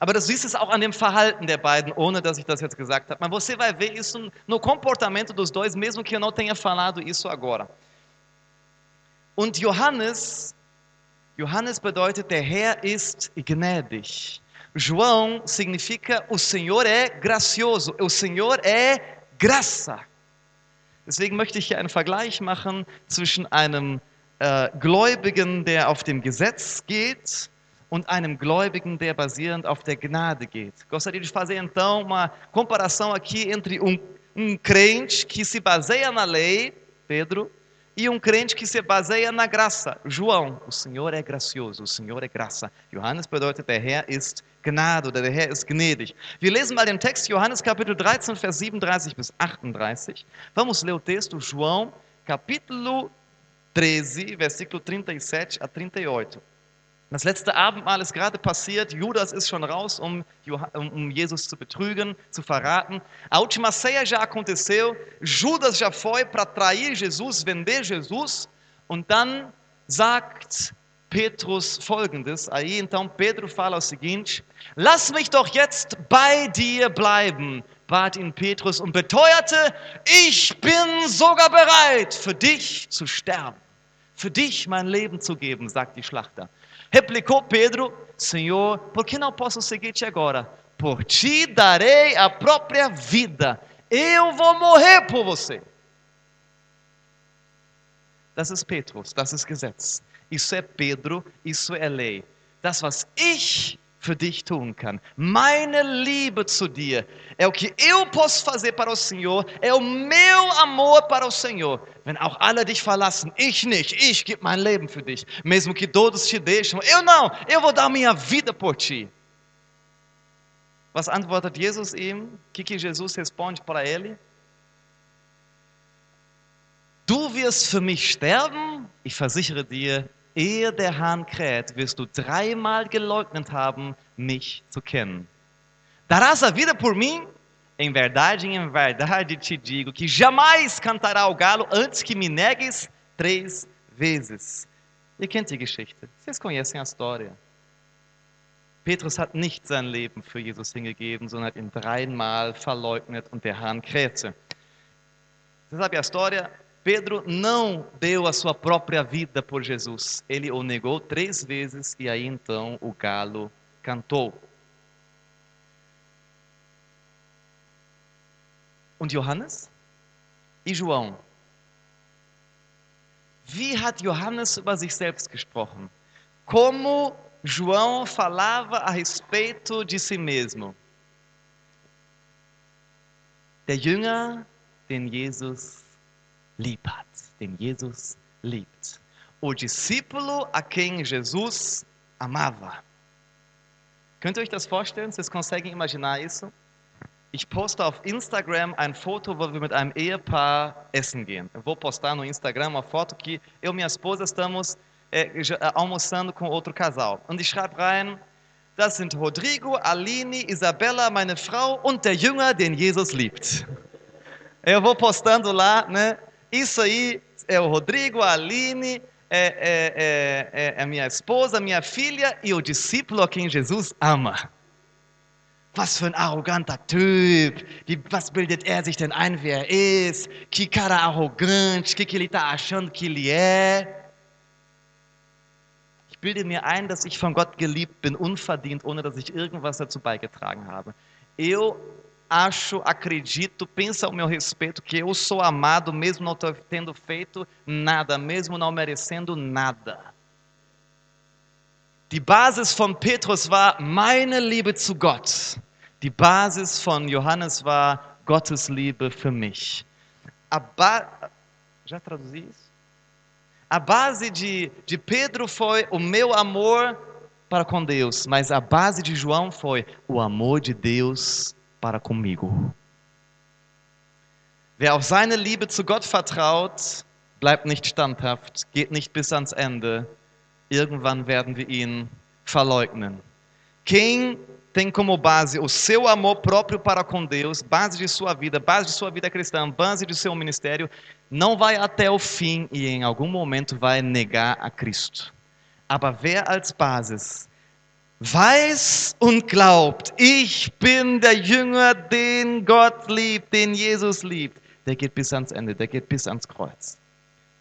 Aber es auch an dem Verhalten der beiden, ohne dass ich das jetzt gesagt habe. Mas você vai ver isso no comportamento dos dois, mesmo que eu não tenha falado isso agora. Und Johannes, Johannes bedeutet, der Herr ist gnädig. João significa o Senhor é gracioso, o Senhor é graça. Deswegen möchte ich hier einen Vergleich machen zwischen einem äh, Gläubigen, der auf dem Gesetz geht, und einem Gläubigen, der basierend auf der Gnade geht. Gostaria de fazer então uma comparação aqui entre um, um crente que se baseia na lei, Pedro, e um crente que se baseia na graça, João. O Senhor é gracioso, o Senhor é graça. Johannes bedeutet, der Herr ist Gnade oder der Herr ist gnädig. Wir lesen mal den Text, Johannes Kapitel 13, Vers 37 bis 38. Vamos ler o texto, João, capítulo 13, versículo 37 a 38. Das letzte Abendmahl ist gerade passiert. Judas ist schon raus, um, um Jesus zu betrügen, zu verraten. A última ceia já aconteceu. Judas já foi para trair Jesus, vender Jesus. Und dann sagt Petrus folgendes. Aí então Pedro fala o seguinte: Lass mich doch jetzt bei dir bleiben, bat ihn Petrus und beteuerte: Ich bin sogar bereit, für dich zu sterben für dich mein Leben zu geben, sagt die Schlachter. Replicou Pedro, Senhor, por que não posso seguir-te agora? Por ti darei a própria vida. Eu vou morrer por você. Das ist Petrus, das ist Gesetz. Isso é Pedro, isso é lei. Das, was ich für dich tun kann, meine Liebe zu dir, é o que eu posso fazer para o Senhor, é o meu amor para o Senhor. Wenn auch alle dich verlassen, ich nicht, ich gebe mein Leben für dich. Mesmo que todos te deixam, eu não, eu vou dar minha vida por ti. Was antwortet Jesus ihm? O que, que Jesus responde para ele? Du wirst für mich sterben? Ich versichere dir, ehe der Hahn kräht, wirst du dreimal geleugnet haben, mich zu kennen. Darás a vida por mim? Em verdade, em verdade te digo que jamais cantará o galo antes que me negues três vezes. Ihr kennt die Geschichte. Vocês conhecem a história. Petrus hat nicht sein Leben für Jesus hingegeben, sondern hat ihn dreimal verleugnet und der Hahn krähte. Você sabe a história? Pedro não deu a sua própria vida por Jesus. Ele o negou três vezes e aí então o galo cantou. Und Johannes? E João? Wie hat Johannes über sich selbst gesprochen? Como João falava a respeito de si mesmo? Der Jünger, den Jesus lieb hat, den Jesus liebt. O discípulo a quem Jesus amava. Könnt ihr euch das vorstellen? Vocês conseguem imaginar isso? Ich poste auf Instagram ein Foto, wo wir mit einem Ehepaar essen gehen. Eu vou postar no Instagram uma foto que eu e minha esposa estamos é, já- é, almoçando com outro casal. Und ich schreibe rein, das sind Rodrigo, Aline, Isabella, meine Frau und der Jünger, den Jesus liebt. Eu vou postando lá, né? Isso aí é o Rodrigo, a Aline, é, é, é, é a minha esposa, minha filha e o discípulo a quem Jesus ama. Was für ein arroganter Typ. Wie, was bildet er sich denn ein, wer er ist? Que cara arrogante. O que, que ele está achando que ele é? Ich bilde mir ein, dass ich von Gott geliebt bin, unverdient, ohne dass ich irgendwas dazu beigetragen habe. Eu acho, acredito, pensa ao meu respeito que eu sou amado, mesmo não tendo feito nada, mesmo não merecendo nada. Die Basis von Petrus war meine Liebe zu Gott. Die Basis von Johannes war Gottes Liebe für mich. A ba... Já traduzi isso? A base de, de Pedro foi o meu amor para com Deus, mas a base de João foi o amor de Deus para comigo. Wer auf seine Liebe zu Gott vertraut, bleibt nicht standhaft, geht nicht bis ans Ende. Irgendwann werden wir ihn verleugnen. Quem tem como base o seu amor próprio para com Deus, base de sua vida, base de sua vida cristã, base de seu ministério, não vai até o fim e em algum momento vai negar a Cristo. Aber wer als Basis weiß und glaubt, ich bin der Jünger, den Gott liebt, den Jesus liebt, der geht bis ans Ende, der geht bis ans Kreuz.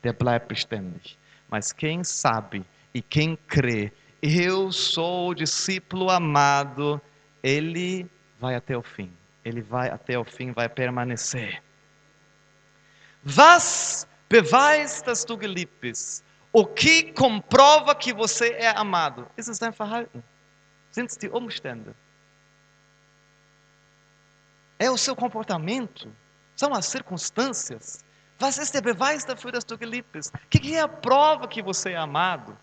Der bleibt beständig. Mas quem sabe e quem crê, eu sou o discípulo amado, ele vai até o fim. Ele vai até o fim, vai permanecer. Was beweist, dass du geliebt bist? O que comprova que você é amado? Ist es dein Verhalten? Sind es die Umstände? É o seu comportamento? São as circunstâncias? Was ist der Beweis dafür, dass du geliebt bist? O que é a prova que você é amado?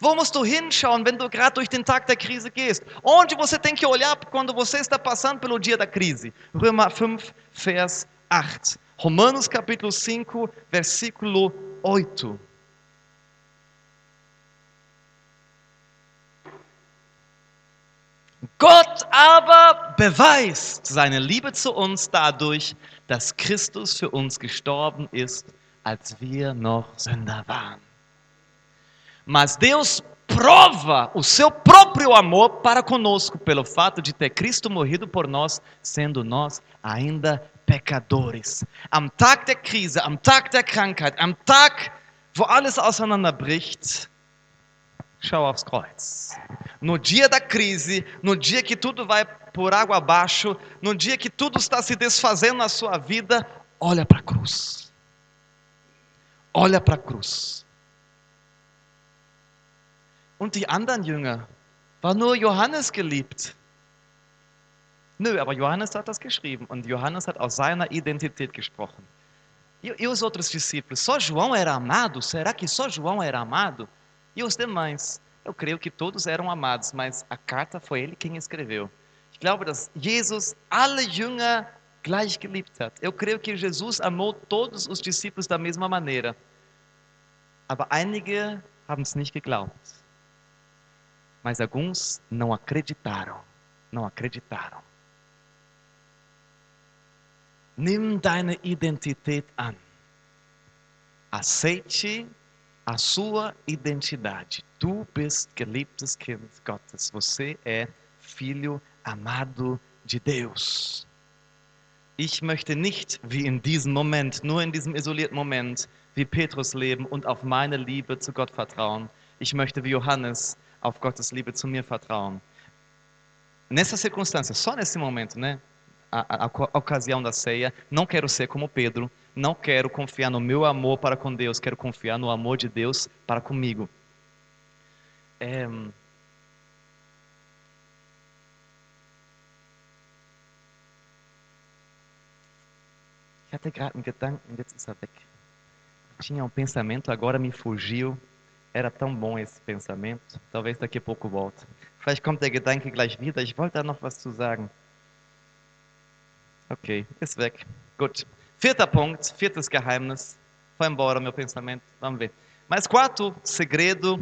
Wo musst du hinschauen, wenn du gerade durch den Tag der Krise gehst? Onde você tem que olhar quando você está passando pelo dia da crise? Römer 5, Vers 8. Romanos capítulo 5, versículo 8. Gott aber beweist seine Liebe zu uns dadurch, dass Christus für uns gestorben ist, als wir noch Sünder waren. Mas Deus prova o seu próprio amor para conosco pelo fato de ter Cristo morrido por nós, sendo nós ainda pecadores. Am Tag der Krise, am Tag der Krankheit, am Tag, wo alles auseinanderbricht, schau aufs Kreuz. No dia da crise, no dia que tudo vai por água abaixo, no dia que tudo está se desfazendo na sua vida, olha para a cruz. Olha para a cruz. Und die anderen Jünger, war nur Johannes geliebt. Nö, aber Johannes hat das geschrieben und Johannes hat aus seiner Identität gesprochen. E os outros discípulos? Só João era amado? Será que só João era amado? E os demais? Eu creio que todos eram amados, mas a carta foi ele quem escreveu. Ich glaube, dass Jesus alle Jünger gleich geliebt hat. Eu creio que Jesus amou todos os discípulos da mesma maneira. Aber einige haben es nicht geglaubt. Mas alguns não acreditaram. Não acreditaram. Nimm deine Identität an. Aceite a sua identidade. Du bist geliebtes Kind Gottes. Você é filho amado de Deus. Ich möchte nicht wie in diesem Moment, nur in diesem isolierten Moment, wie Petrus leben und auf meine Liebe zu Gott vertrauen. Ich möchte wie Johannes auf Gottes Liebe zu mir vertrauen. Nessa circunstância, só nesse momento, né? A, a, a ocasião da ceia, não quero ser como Pedro, não quero confiar no meu amor para com Deus, quero confiar no amor de Deus para comigo. É. Tinha um pensamento, agora me fugiu. Era tão bom esse pensamento. Talvez daqui a pouco volte. Vielleicht kommt der Gedanke gleich wieder. Ich wollte da noch was zu sagen. Ok, ist weg. Gut. Vierter Punkt, viertes Geheimnis. Foi embora meu pensamento. Vamos ver. Mas quarto segredo,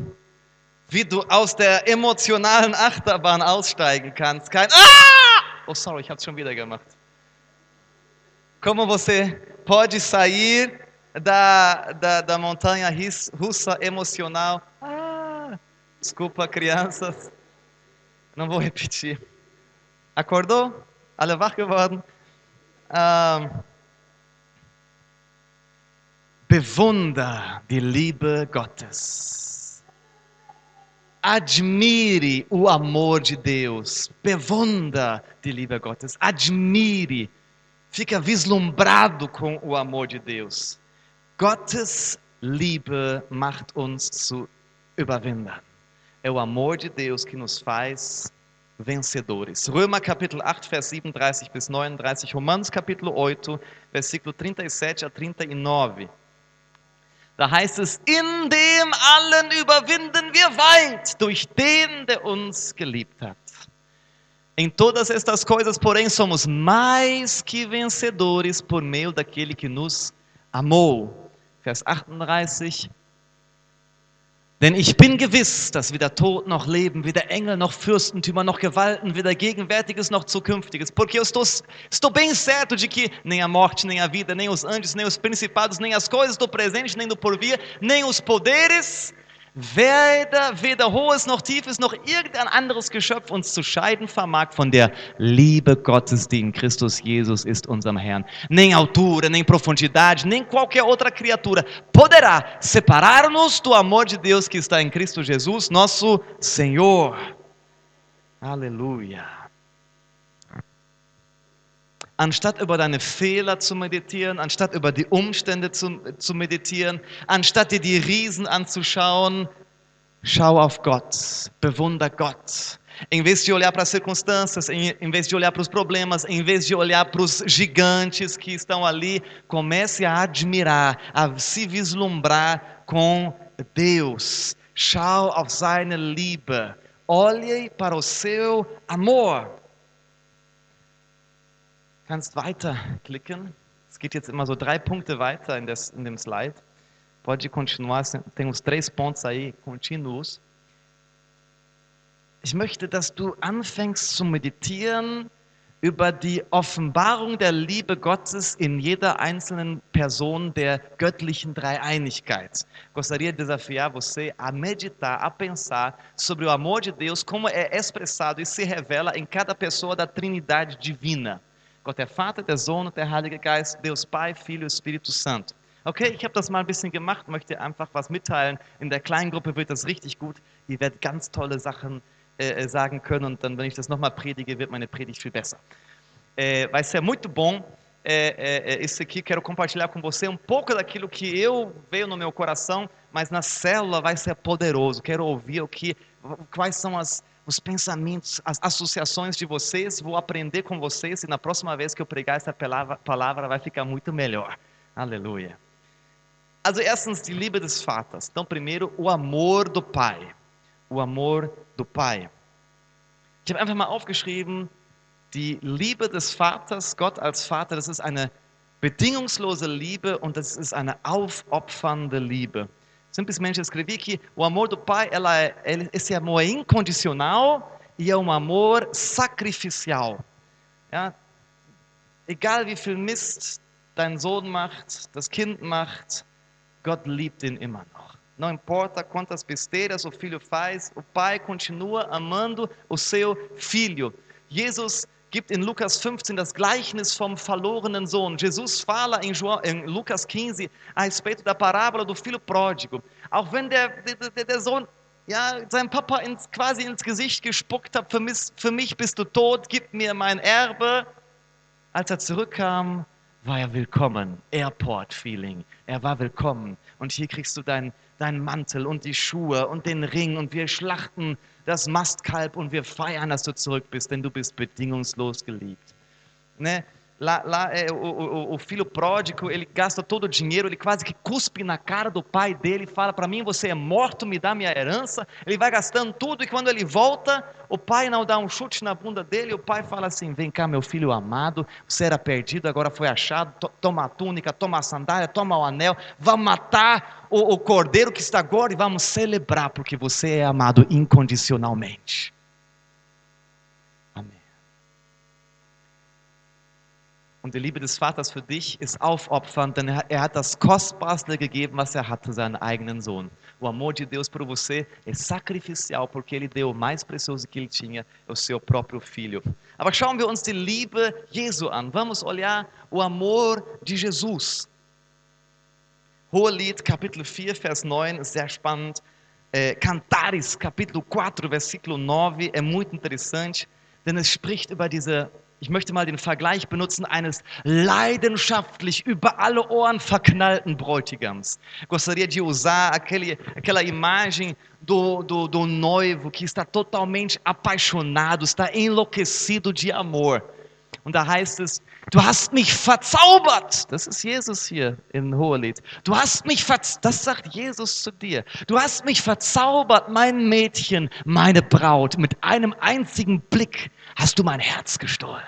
wie du aus der emotionalen Achterbahn aussteigen kannst. Kein Ah! Oh, sorry, ich habe es schon wieder gemacht. Como você pode sair da, da, da montanha russa emocional? Ah! Desculpa, crianças. Não vou repetir. Acordou? Alle wach geworden? Ähm, bewunder die Liebe Gottes. Admire o amor de Deus. Bewunder die Liebe Gottes. Admire. Fica vislumbrado com o amor de Deus. Gottes Liebe macht uns zu Überwindern. É o amor de Deus que nos faz vencedores. Römer capítulo 8, vers 37 bis 39, Romanos capítulo 8, versículo 37 a 39. Da heißt es, in dem allen überwinden wir weit durch den, der uns geliebt hat. Em todas estas coisas, porém, somos mais que vencedores por meio daquele que nos amou. Vers 38. Denn ich bin gewiss, dass weder Tod noch Leben, weder Engel noch Fürstentümer noch Gewalten, weder Gegenwärtiges noch Zukünftiges. Porque eu estou, estou bem certo de que nem a morte, nem a vida, nem os anjos, nem os principados, nem as coisas do presente, nem do porvir, nem os poderes, weder, weder hohes noch tiefes noch irgendein anderes Geschöpf uns zu scheiden vermag von der Liebe Gottes, die in Christus Jesus ist, unserem Herrn. Nem altura, nem profundidade, nem qualquer outra criatura poderá separar-nos do amor de Deus que está em Cristo Jesus, nosso Senhor. Aleluia. Anstatt über deine Fehler zu meditieren, anstatt über die Umstände zu, zu meditieren, anstatt dir die Riesen anzuschauen, schau auf Gott, bewunder Gott. Em vez de olhar para as circunstâncias, em, em vez de olhar para os problemas, em vez de olhar para os gigantes que estão ali, comece a admirar, a se vislumbrar com Deus. Schau auf seine Liebe. Olhe para o seu amor. Kannst weiterklicken. Es geht jetzt immer so drei Punkte weiter in, des, in dem Slide. Pode continuar, tem uns três pontos aí contínuos. ich möchte, dass du anfängst zu meditieren über die Offenbarung der Liebe Gottes in jeder einzelnen Person der göttlichen Dreieinigkeit. Gostaria de desafiar você a meditar, a pensar sobre o amor de Deus, como é expressado e se revela em cada pessoa da Trindade divina. Gott der Vater, der Sohn und der Heilige Geist, Deus Pai, Filho, Espírito Santo. Okay, ich habe das mal ein bisschen gemacht, möchte einfach was mitteilen. In der kleinen Gruppe wird das richtig gut. Ihr werdet ganz tolle Sachen äh, sagen können und dann, wenn ich das nochmal predige, wird meine Predigt viel besser. É, vai ser muito bom é, é, esse aqui. Quero compartilhar com você um pouco daquilo que eu veio no meu coração, mas na célula vai ser poderoso. Quero ouvir o que, quais são as, os pensamentos, as associações de vocês. Vou aprender com vocês e na próxima vez que eu pregar essa palavra, palavra vai ficar muito melhor. Aleluia. Also erstens die Liebe des Vaters. Então primeiro o amor do Pai. O amor do Pai. Ich habe einfach mal aufgeschrieben, die Liebe des Vaters, Gott als Vater, das ist eine bedingungslose Liebe und das ist eine aufopfernde Liebe. Simplesmente escrevi que o amor do Pai, ela é, esse amor é incondicional e é um amor sacrificial. Ja? Egal wie viel Mist dein Sohn macht, das Kind macht, Gott liebt ihn immer noch. Não importa quantas besteiras o filho faz, o pai continua amando o seu filho. Jesus gibt in Lukas 15 das Gleichnis vom verlorenen Sohn. Jesus fala em, João, em Lucas 15 a respeito da parábola do filho pródigo. Auch wenn der, der, der Sohn ja, seinem Papa ins, quasi ins Gesicht gespuckt hat, für mich, für mich bist du tot, gib mir mein Erbe. Als er zurückkam, war er willkommen. Airport-Feeling. Er war willkommen. Und hier kriegst du deinen dein Mantel und die Schuhe und den Ring und wir schlachten das Mastkalb und wir feiern, dass du zurück bist, denn du bist bedingungslos geliebt. Né? Lá, lá é, o, o, o, filho pródigo, ele gasta todo o dinheiro, ele quase que cuspe na cara do pai dele, fala para mim, você é morto, me dá minha herança. Ele vai gastando tudo e quando ele volta, o pai não dá um chute na bunda dele, o pai fala assim: "Vem cá, meu filho amado, você era perdido, agora foi achado. Toma a túnica, toma a sandália, toma o anel, vamos matar o, o cordeiro que está agora e vamos celebrar porque você é amado incondicionalmente." Und die Liebe des Vaters für dich ist aufopfernd, denn er hat das Kostbarste gegeben, was er hatte, seinen eigenen Sohn. O amor de Deus por você é sacrificial, porque ele deu o mais precioso que ele tinha, o seu próprio filho. Aber schauen wir uns die Liebe Jesu an. Vamos olhar o amor de Jesus. Hohelied, Kapitel 4, Vers 9, ist sehr spannend. É, Cantares, Capítulo 4, versículo 9, é muito interessante, denn es spricht über diese ich möchte mal den Vergleich benutzen eines leidenschaftlich über alle Ohren verknallten Bräutigams. Gostaria de usar aquele, aquela imagem do, do, do noivo que está totalmente apaixonado, está enlouquecido de amor. Und da heißt es, du hast mich verzaubert. Das ist Jesus hier in Hohelied. Du hast mich verzaubert, das sagt Jesus zu dir. Du hast mich verzaubert, mein Mädchen, meine Braut. Mit einem einzigen Blick hast du mein Herz gestohlen.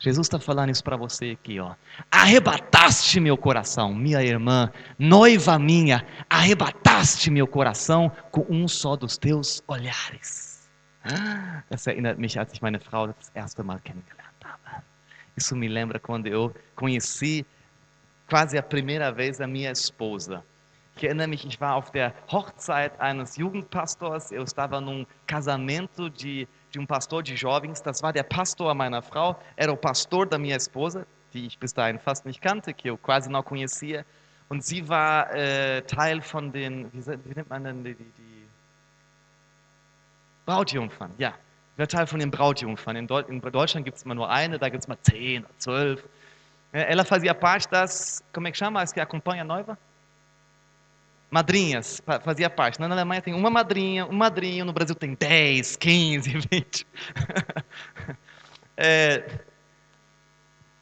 Jesus está falando isso para você aqui, ó. Arrebataste meu coração, minha irmã, noiva minha, arrebataste meu coração com um só dos teus olhares. Das erinnert mich, als ich meine Frau das erste Mal kennengelernt. Isso me lembra quando eu conheci quase a primeira vez a minha esposa. Ich erinnere mich, ich war auf der Hochzeit eines Jugendpastors. Eu estava num casamento de de um pastor de jovens. Das war der Pastor meiner Frau. Era o pastor da minha esposa, die ich bis dahin fast nicht kannte, que eu quase não conhecia. Und sie war äh, Teil von den, wie, wie, nennt man denn die, die Brautjungfern? Ja, war Teil von den Brautjungfern. In Deutschland gibt es immer nur eine, da gibt es mal zehn, zwölf. Ela fazia parte das, como é que chama, as que acompanha a noiva? madrinhas, fazia parte. Na Alemanha tem uma madrinha, um madrinho, no Brasil tem 10, 15, 20. äh,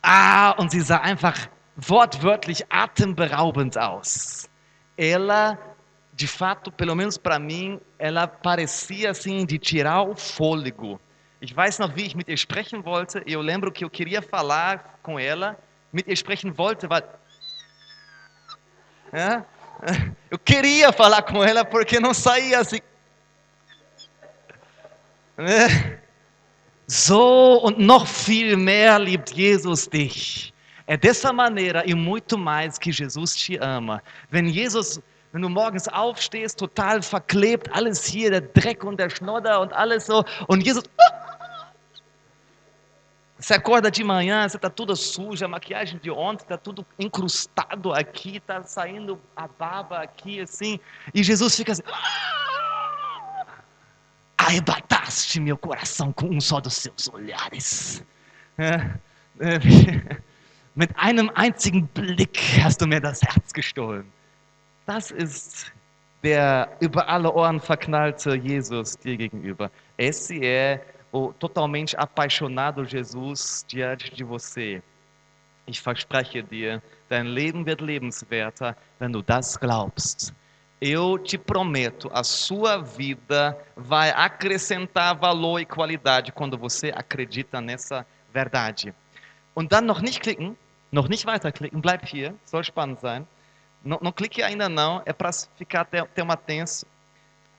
ah, und sie sah einfach wortwörtlich atemberaubend aus. Ela, de fato, pelo menos para mim, ela parecia assim de tirar o fôlego. Ich weiß noch, wie ich mit ihr sprechen wollte. Eu lembro que eu queria falar com ela, mit ihr sprechen wollte, weil Eu queria falar com ela porque não saía assim. So und noch viel mehr liebt Jesus dich. É dessa maneira e muito mais que Jesus te ama. Wenn Jesus, wenn du morgens aufstehst, total verklebt, alles hier, der Dreck und der Schnodder und alles so, und Jesus. Você acorda de manhã, você está toda suja, a maquiagem de ontem está tudo incrustado aqui, está saindo a baba aqui, assim, e Jesus fica assim. Arrebataste meu coração com um só dos seus olhares. É, é, Mit einem einzigen Blick hast du mir das Herz gestohlen. Das ist der über alle Ohren verknallte Jesus dir gegenüber. Esse é o totalmente apaixonado Jesus diante de você. Ich verspreche dir, dein Leben wird lebenswerter, wenn du das glaubst. Eu te prometo, a sua vida vai acrescentar valor e qualidade quando você acredita nessa verdade. Und dann noch nicht klicken, noch nicht weiterklicken, bleib hier, soll spannend sein. Não, não clique ainda não, é para ficar até tema tenso.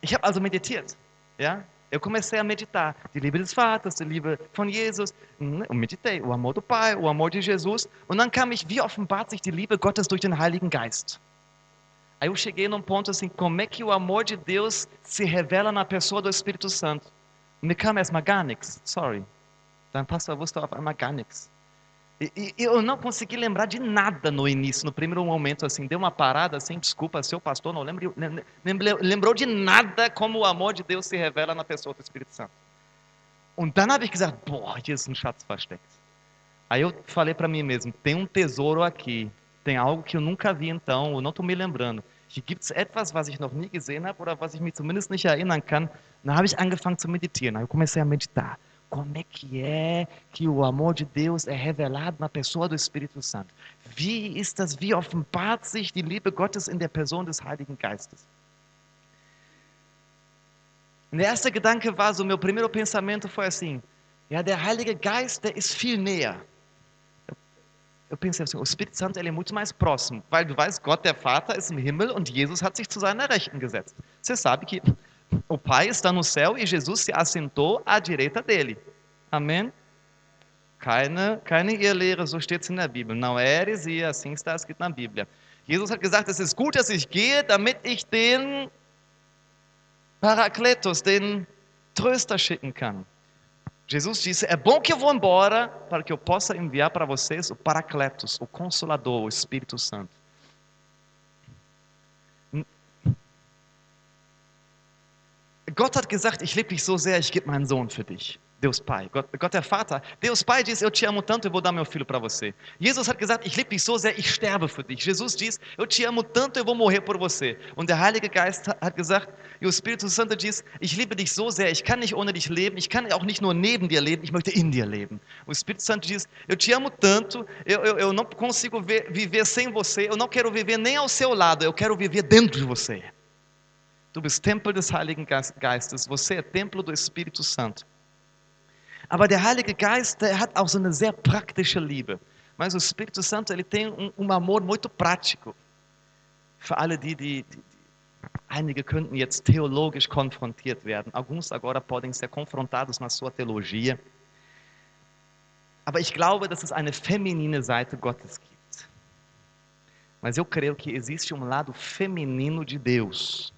Ich habe also meditiert, ja? Eu comecei a meditar, die Liebe des Vaters, die Liebe von Jesus, und meditei, o amor do Pai, o amor de Jesus, und dann kam ich, wie offenbart sich die Liebe Gottes durch den Heiligen Geist? Aí eu cheguei num ponto assim, como é que o amor de Deus se revela na pessoa do Espírito Santo? Me kam erstmal gar nichts, sorry. Dein Pastor wusste auf einmal gar nichts. E, e, eu não consegui lembrar de nada no início, no primeiro momento, assim, deu uma parada, assim, desculpa, seu pastor não lembrou, lembrou de nada como o amor de Deus se revela na pessoa do Espírito Santo. Und dann habe ich gesagt, boah, hier ist ein Schatz versteckt. Aí eu falei para mim mesmo, tem um tesouro aqui, tem algo que eu nunca vi então, eu não estou me lembrando. Hier gibt es etwas, was ich noch nie gesehen habe oder was ich mich zumindest nicht erinnern kann. Dann habe ich angefangen zu meditieren, aí eu comecei a meditar. Como é que é que o amor de Deus é revelado na pessoa do Espírito Santo? Wie ist das, wie offenbart sich die Liebe Gottes in der Person des Heiligen Geistes? Und der erste Gedanke war so, meu primeiro pensamento foi assim, ja, der Heilige Geist, der ist viel näher. Eu pensei assim, o Espírito Santo ele é muito mais próximo, weil du weißt, Gott der Vater ist im Himmel und Jesus hat sich zu seiner Rechten gesetzt. Você sabe que o Pai está no céu e Jesus se assentou à direita dele. Amém? Keine, keine Irrlehre, so steht es in der Bibel. Não é heresia, assim está escrito na Bíblia. Jesus hat gesagt, es ist gut, dass ich gehe, damit ich den den Tröster schicken kann. Jesus disse: É bom que eu vou embora para que eu possa enviar para vocês o Paracletos, o Consolador, o Espírito Santo. Gott hat gesagt, ich liebe dich so sehr, ich gebe meinen Sohn für dich. Deus Pai, Gott, der Vater. Deus Pai diz, eu te amo tanto, eu vou dar meu filho para você. Jesus hat gesagt, ich liebe dich so sehr, ich sterbe für dich. Jesus diz, eu te amo tanto, eu vou morrer por você. Und der Heilige Geist hat gesagt, e o Espírito Santo diz, ich liebe dich so sehr, ich kann nicht ohne dich leben, ich kann auch nicht nur neben dir leben, ich möchte in dir leben. O Espírito Santo diz, eu te amo tanto, eu, eu, eu não consigo ver, viver sem você, eu não quero viver nem ao seu lado, eu quero viver dentro de você. Du bist Tempel des Heiligen Geistes, você é templo do Espírito Santo. Aber der Heilige Geist, der hat auch so eine sehr praktische Liebe. Mas o Espírito Santo, ele tem um, um amor muito prático. Für alle die, die, die, einige könnten jetzt theologisch konfrontiert werden. Alguns agora podem ser confrontados na sua teologia. Aber ich glaube, dass es eine feminine Seite Gottes gibt. Mas eu creio que existe um lado feminino de Deus.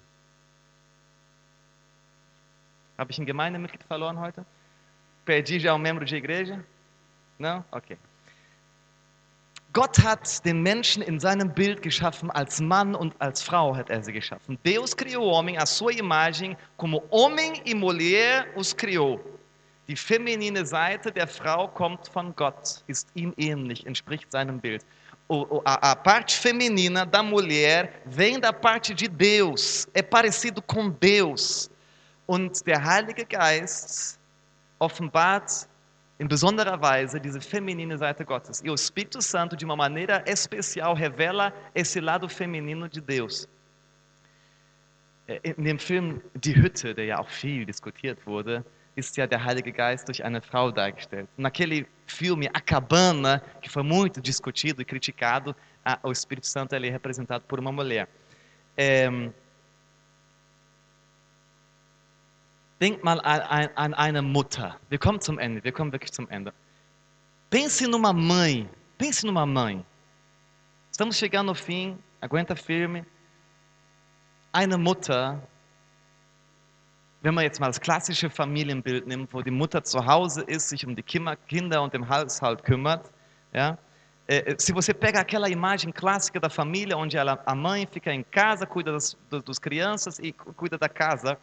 Habe ich ein Gemeindemitglied verloren heute? Perdi já um membro de igreja? Não? Ok. Gott hat den Menschen in seinem Bild geschaffen, als Mann und als Frau hat er sie geschaffen. Deus criou o homem à sua imagem, como homem e mulher os criou. Die feminine Seite der Frau kommt von Gott, ist ihm ähnlich, entspricht seinem Bild. A, a parte feminina da mulher vem da parte de Deus, é parecido com Deus. Und der Heilige Geist offenbart in besonderer Weise diese feminine Seite Gottes. E o Espírito Santo, de uma maneira especial, revela esse lado feminino de Deus. In dem Film Die Hütte, der ja auch viel diskutiert wurde, ist ja der Heilige Geist durch eine Frau dargestellt. Naquele filme A Cabana, que foi muito discutido e criticado, o Espírito Santo é representado por uma mulher. É, Denk mal an, an, eine Mutter. Wir kommen zum Ende, wir kommen wirklich zum Ende. Pense numa mãe, pense numa mãe. Estamos chegando ao fim, aguenta firme. Eine Mutter, wenn man jetzt mal das klassische Familienbild nimmt, wo die Mutter zu Hause ist, sich um die Kinder und den Haushalt kümmert, ja? Eh, se você pega aquela imagem clássica da família, onde ela, a mãe fica em casa, cuida das, dos, crianças e cu- cuida da casa,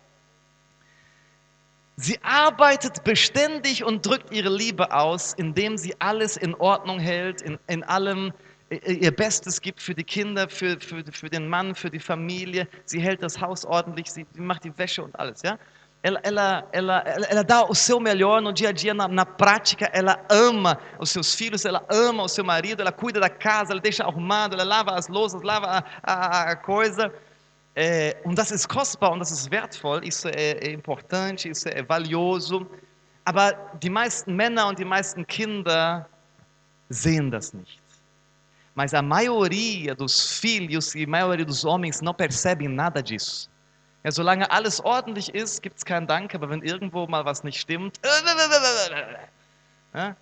Sie arbeitet beständig und drückt ihre Liebe aus, indem sie alles in Ordnung hält, in, in allem ihr Bestes gibt für die Kinder, für, für, für den Mann, für die Familie. Sie hält das Haus ordentlich, sie macht die Wäsche und alles, ja? Ela, ela, ela, ela dá o seu melhor no dia a dia, na, na prática, ela ama os seus filhos, ela ama o seu marido, ela cuida da casa, ela deixa arrumado, ela lava as louças, lava a, a, a coisa. É, und das ist kostbar und das ist wertvoll, isso é, é importante, isso é valioso. Aber die meisten Männer und die meisten Kinder sehen das nicht. Mas a maioria dos filhos e a maioria dos homens não percebem nada disso. Ja, solange alles ordentlich ist, gibt es keinen Dank, aber wenn irgendwo mal was nicht stimmt, ja,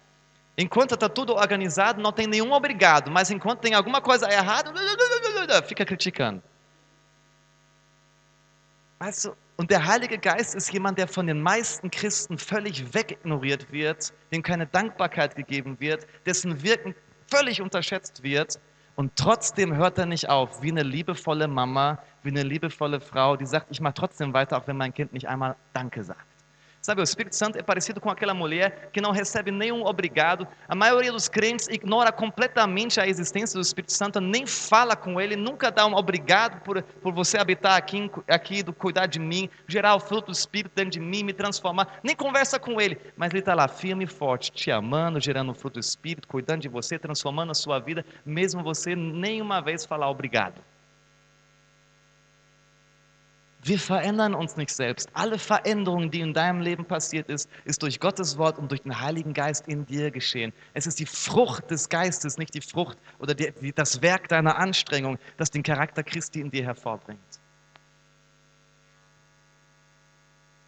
enquanto está tudo organizado, não tem nenhum obrigado, mas enquanto tem alguma coisa errada, fica criticando. Weißt du, und der Heilige Geist ist jemand, der von den meisten Christen völlig wegignoriert wird, dem keine Dankbarkeit gegeben wird, dessen Wirken völlig unterschätzt wird. Und trotzdem hört er nicht auf, wie eine liebevolle Mama, wie eine liebevolle Frau, die sagt, ich mache trotzdem weiter, auch wenn mein Kind nicht einmal Danke sagt. Sabe, o Espírito Santo é parecido com aquela mulher que não recebe nenhum obrigado. A maioria dos crentes ignora completamente a existência do Espírito Santo, nem fala com ele, nunca dá um obrigado por, por você habitar aqui, aqui, do cuidar de mim, gerar o fruto do Espírito dentro de mim, me transformar. Nem conversa com ele, mas ele está lá firme e forte, te amando, gerando o fruto do Espírito, cuidando de você, transformando a sua vida, mesmo você nenhuma vez falar obrigado. Wir verändern uns nicht selbst. Alle Veränderungen, die in deinem Leben passiert ist, ist durch Gottes Wort und durch den Heiligen Geist in dir geschehen. Es ist die Frucht des Geistes, nicht die Frucht oder die, die, das Werk deiner Anstrengung, das den Charakter Christi in dir hervorbringt.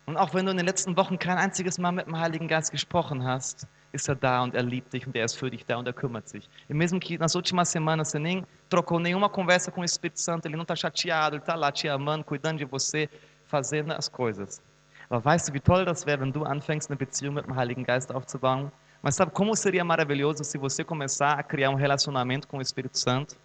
Und auch wenn du in den letzten Wochen kein einziges Mal mit dem Heiligen Geist gesprochen hast, ist er da und er liebt dich und er ist für dich da und er kümmert sich. E mesmo que nas últimas semanas você nem trocou nenhuma conversa com o Espírito Santo, ele não está chateado, ele está lá te amando, cuidando de você, fazendo as coisas. Aber weißt du, wie toll das wäre, wenn du anfängst, eine Beziehung mit dem Heiligen Geist aufzubauen? Mas sabe como seria maravilhoso se você começar a criar um relacionamento com o Espírito Santo?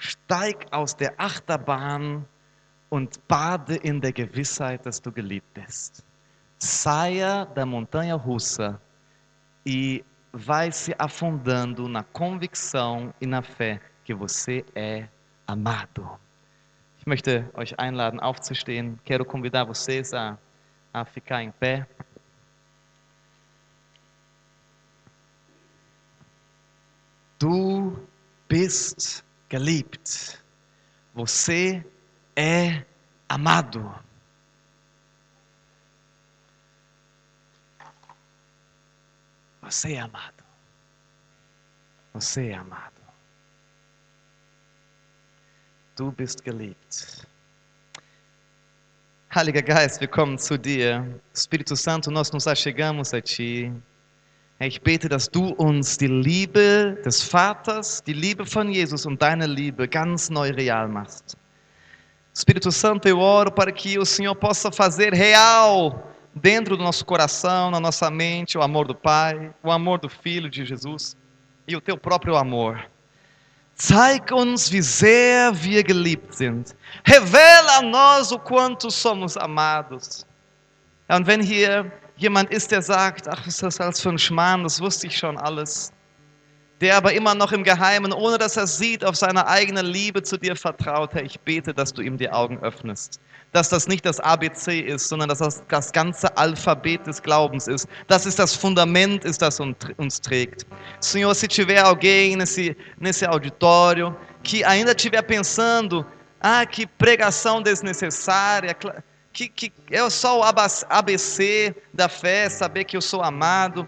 Steig aus der Achterbahn und bade in der Gewissheit, dass du geliebt bist. Saia da montanha russa e vai se afundando na convicção e na fé que você é amado. Ich möchte euch einladen, aufzustehen. Quero convidar vocês a, a ficar em pé. Du bist geliebt. Você é amado. Você é amado. Você é amado. Du bist geliebt. Heiliger Geist, wir kommen zu dir. Espírito Santo, nós nos achegamos a ti. Ich bete, dass du uns die Liebe des Vaters, die Liebe von Jesus und deine Liebe ganz neu real machst. Espírito Santo, eu oro para que o Senhor possa fazer real dentro do nosso coração, na nossa mente, o amor do Pai, o amor do Filho de Jesus e o teu próprio amor. Zeig uns, wie sehr wir geliebt sind. Revela a nós o quanto somos amados. Und wenn hier jemand ist, der sagt, ach, ist das alles für ein Schmarrn, das wusste ich schon alles, der aber immer noch im Geheimen, ohne dass er sieht, auf seine eigene Liebe zu dir vertraut, Herr, ich bete, dass du ihm die Augen öffnest. Dass das nicht das ABC ist, sondern dass das das ganze Alphabet des Glaubens ist. Das ist das Fundament, ist, das uns trägt. Senhor, se tiver alguém nesse, nesse auditório que ainda estiver pensando, ah, que pregação desnecessária, que, que é só o ABC da fé, saber que eu sou amado.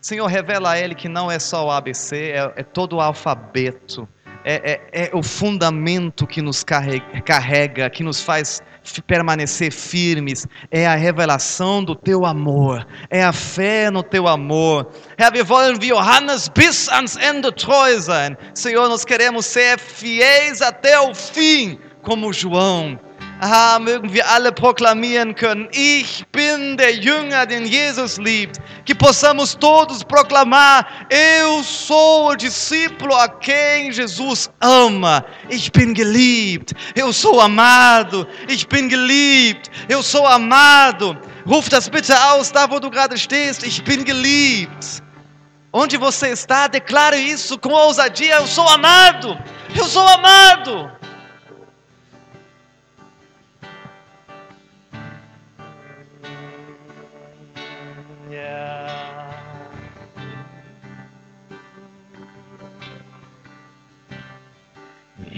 Senhor, revela a ele que não é só o ABC, é, é todo o alfabeto. é, é, é o fundamento que nos carrega, carrega, que nos faz permanecer firmes, é a revelação do teu amor, é a fé no teu amor. Herr, wir wollen wie Johannes bis ans Ende treu sein. Senhor, nós queremos ser fiéis até o fim, como João. Ah, mögen wir alle proklamieren können, ich bin der Jünger, den Jesus liebt. Que possamos todos proclamar, eu sou o discípulo a quem Jesus ama. Ich bin geliebt, eu sou amado, ich bin geliebt, eu sou amado. Ruf das bitte aus, da wo du gerade stehst, ich bin geliebt. Onde você está, declare isso com ousadia, eu sou amado, eu sou amado.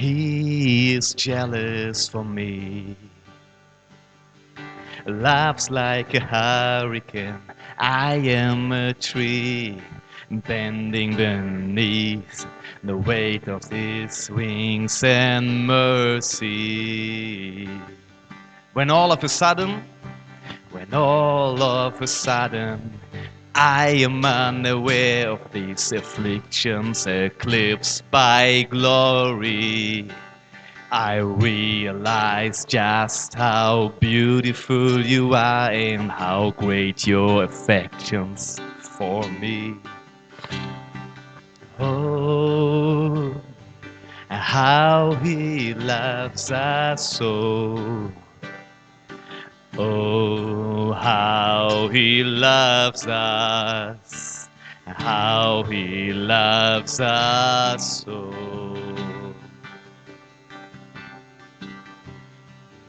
He is jealous for me. Laughs like a hurricane. I am a tree bending beneath the weight of his wings and mercy. When all of a sudden, when all of a sudden I am unaware of these afflictions eclipsed by glory. I realize just how beautiful you are and how great your affections for me. Oh, how he loves us so. Oh, how he loves us, how he loves us so.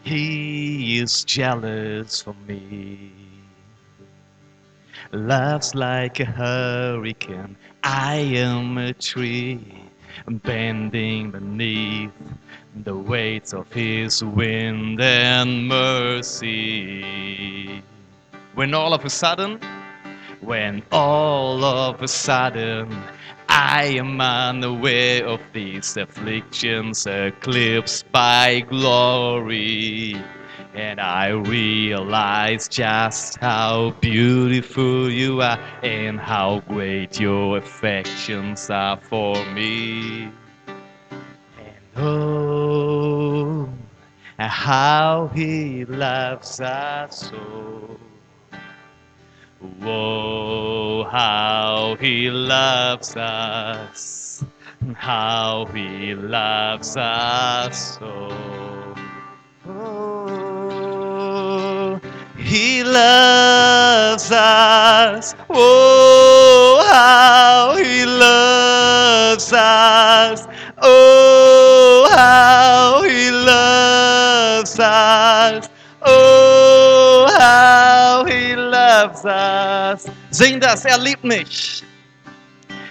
He is jealous for me. Loves like a hurricane. I am a tree bending beneath the weight of his wind and mercy. When all of a sudden, when all of a sudden I am unaware of these afflictions eclipsed by glory. And I realize just how beautiful you are and how great your affections are for me. And oh, how he loves us so. Whoa, how he loves us, how he loves us so. Oh, he loves us. Oh, how he loves us. Oh, how he loves us. Oh, how he loves us. Sing das, er liebt mich.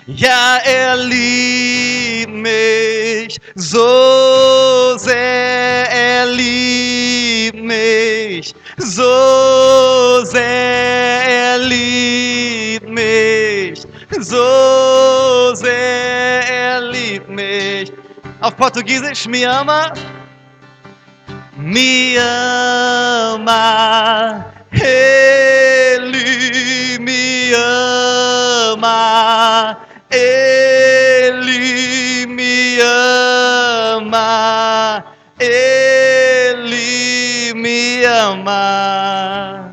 Ja, er liebt mich so sehr, er liebt mich so sehr, er liebt mich so sehr, er liebt mich. Auf Portugiesisch, me ama, me ama, ele me ama, ele me ama, ele me ama.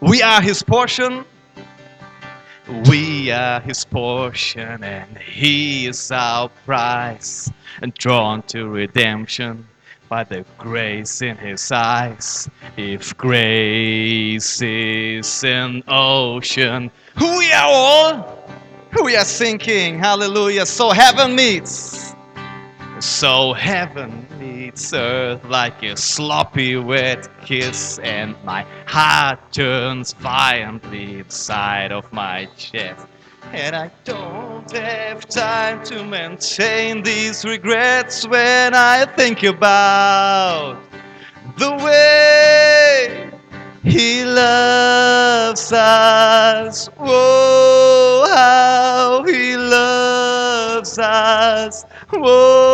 We are his portion. We are his portion, and he is our prize, and drawn to redemption by the grace in his eyes. If grace is an ocean, we are all, we are sinking. Hallelujah. So heaven meets. So heaven meets earth like a sloppy wet kiss, and my heart turns violently inside of my chest. And I don't have time to maintain these regrets when I think about the way he loves us. Oh, how he loves us. Oh,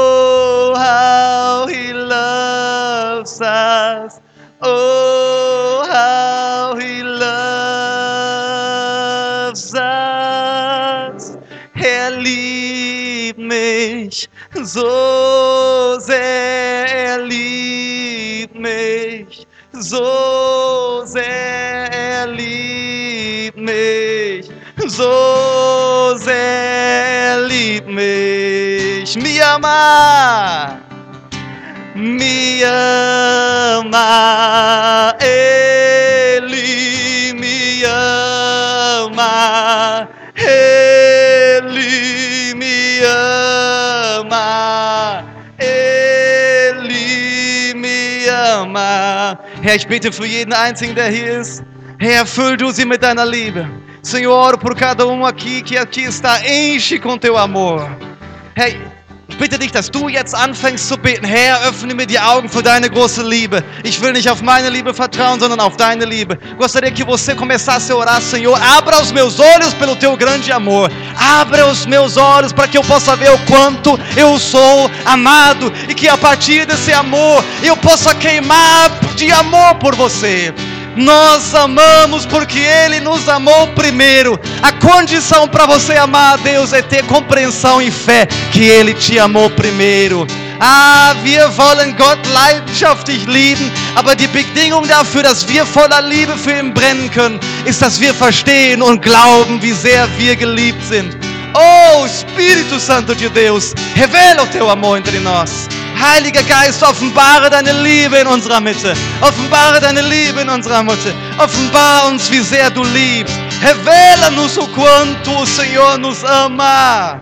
ama, Eli, mi ama, Eli, mi ama, Eli, mi ama. Herr, ich bete für jeden Einzigen, der hier ist. Herr, erfüll du sie mit deiner Liebe. Senhor, por cada um aqui que aqui está. Enche com teu amor. Herr, bitte dich, dass du jetzt anfängst zu beten. Herr, öffne mir die Augen für deine große Liebe. Ich will nicht auf meine Liebe vertrauen, sondern auf deine Liebe. Gostaria que você começasse a orar, Senhor. Abra os meus olhos pelo teu grande amor. Abra os meus olhos para que eu possa ver o quanto eu sou amado e que a partir desse amor eu possa queimar de amor por você. Nós amamos porque Ele nos amou primeiro. A condição para você amar a Deus é ter compreensão e fé que Ele te amou primeiro. Ah, wir wollen Gott leidenschaftlich lieben, aber die Bedingung dafür, dass wir voller Liebe für ihn brennen können, ist, dass wir verstehen und glauben, wie sehr wir geliebt sind. Oh, Espírito Santo de Deus, revela o teu amor entre nós. Heiliger Geist, offenbare deine Liebe in unserer Mitte. Offenbare deine Liebe in unserer Mitte. Offenbar uns, wie sehr du liebst. Revela-nos o quanto o Senhor nos ama.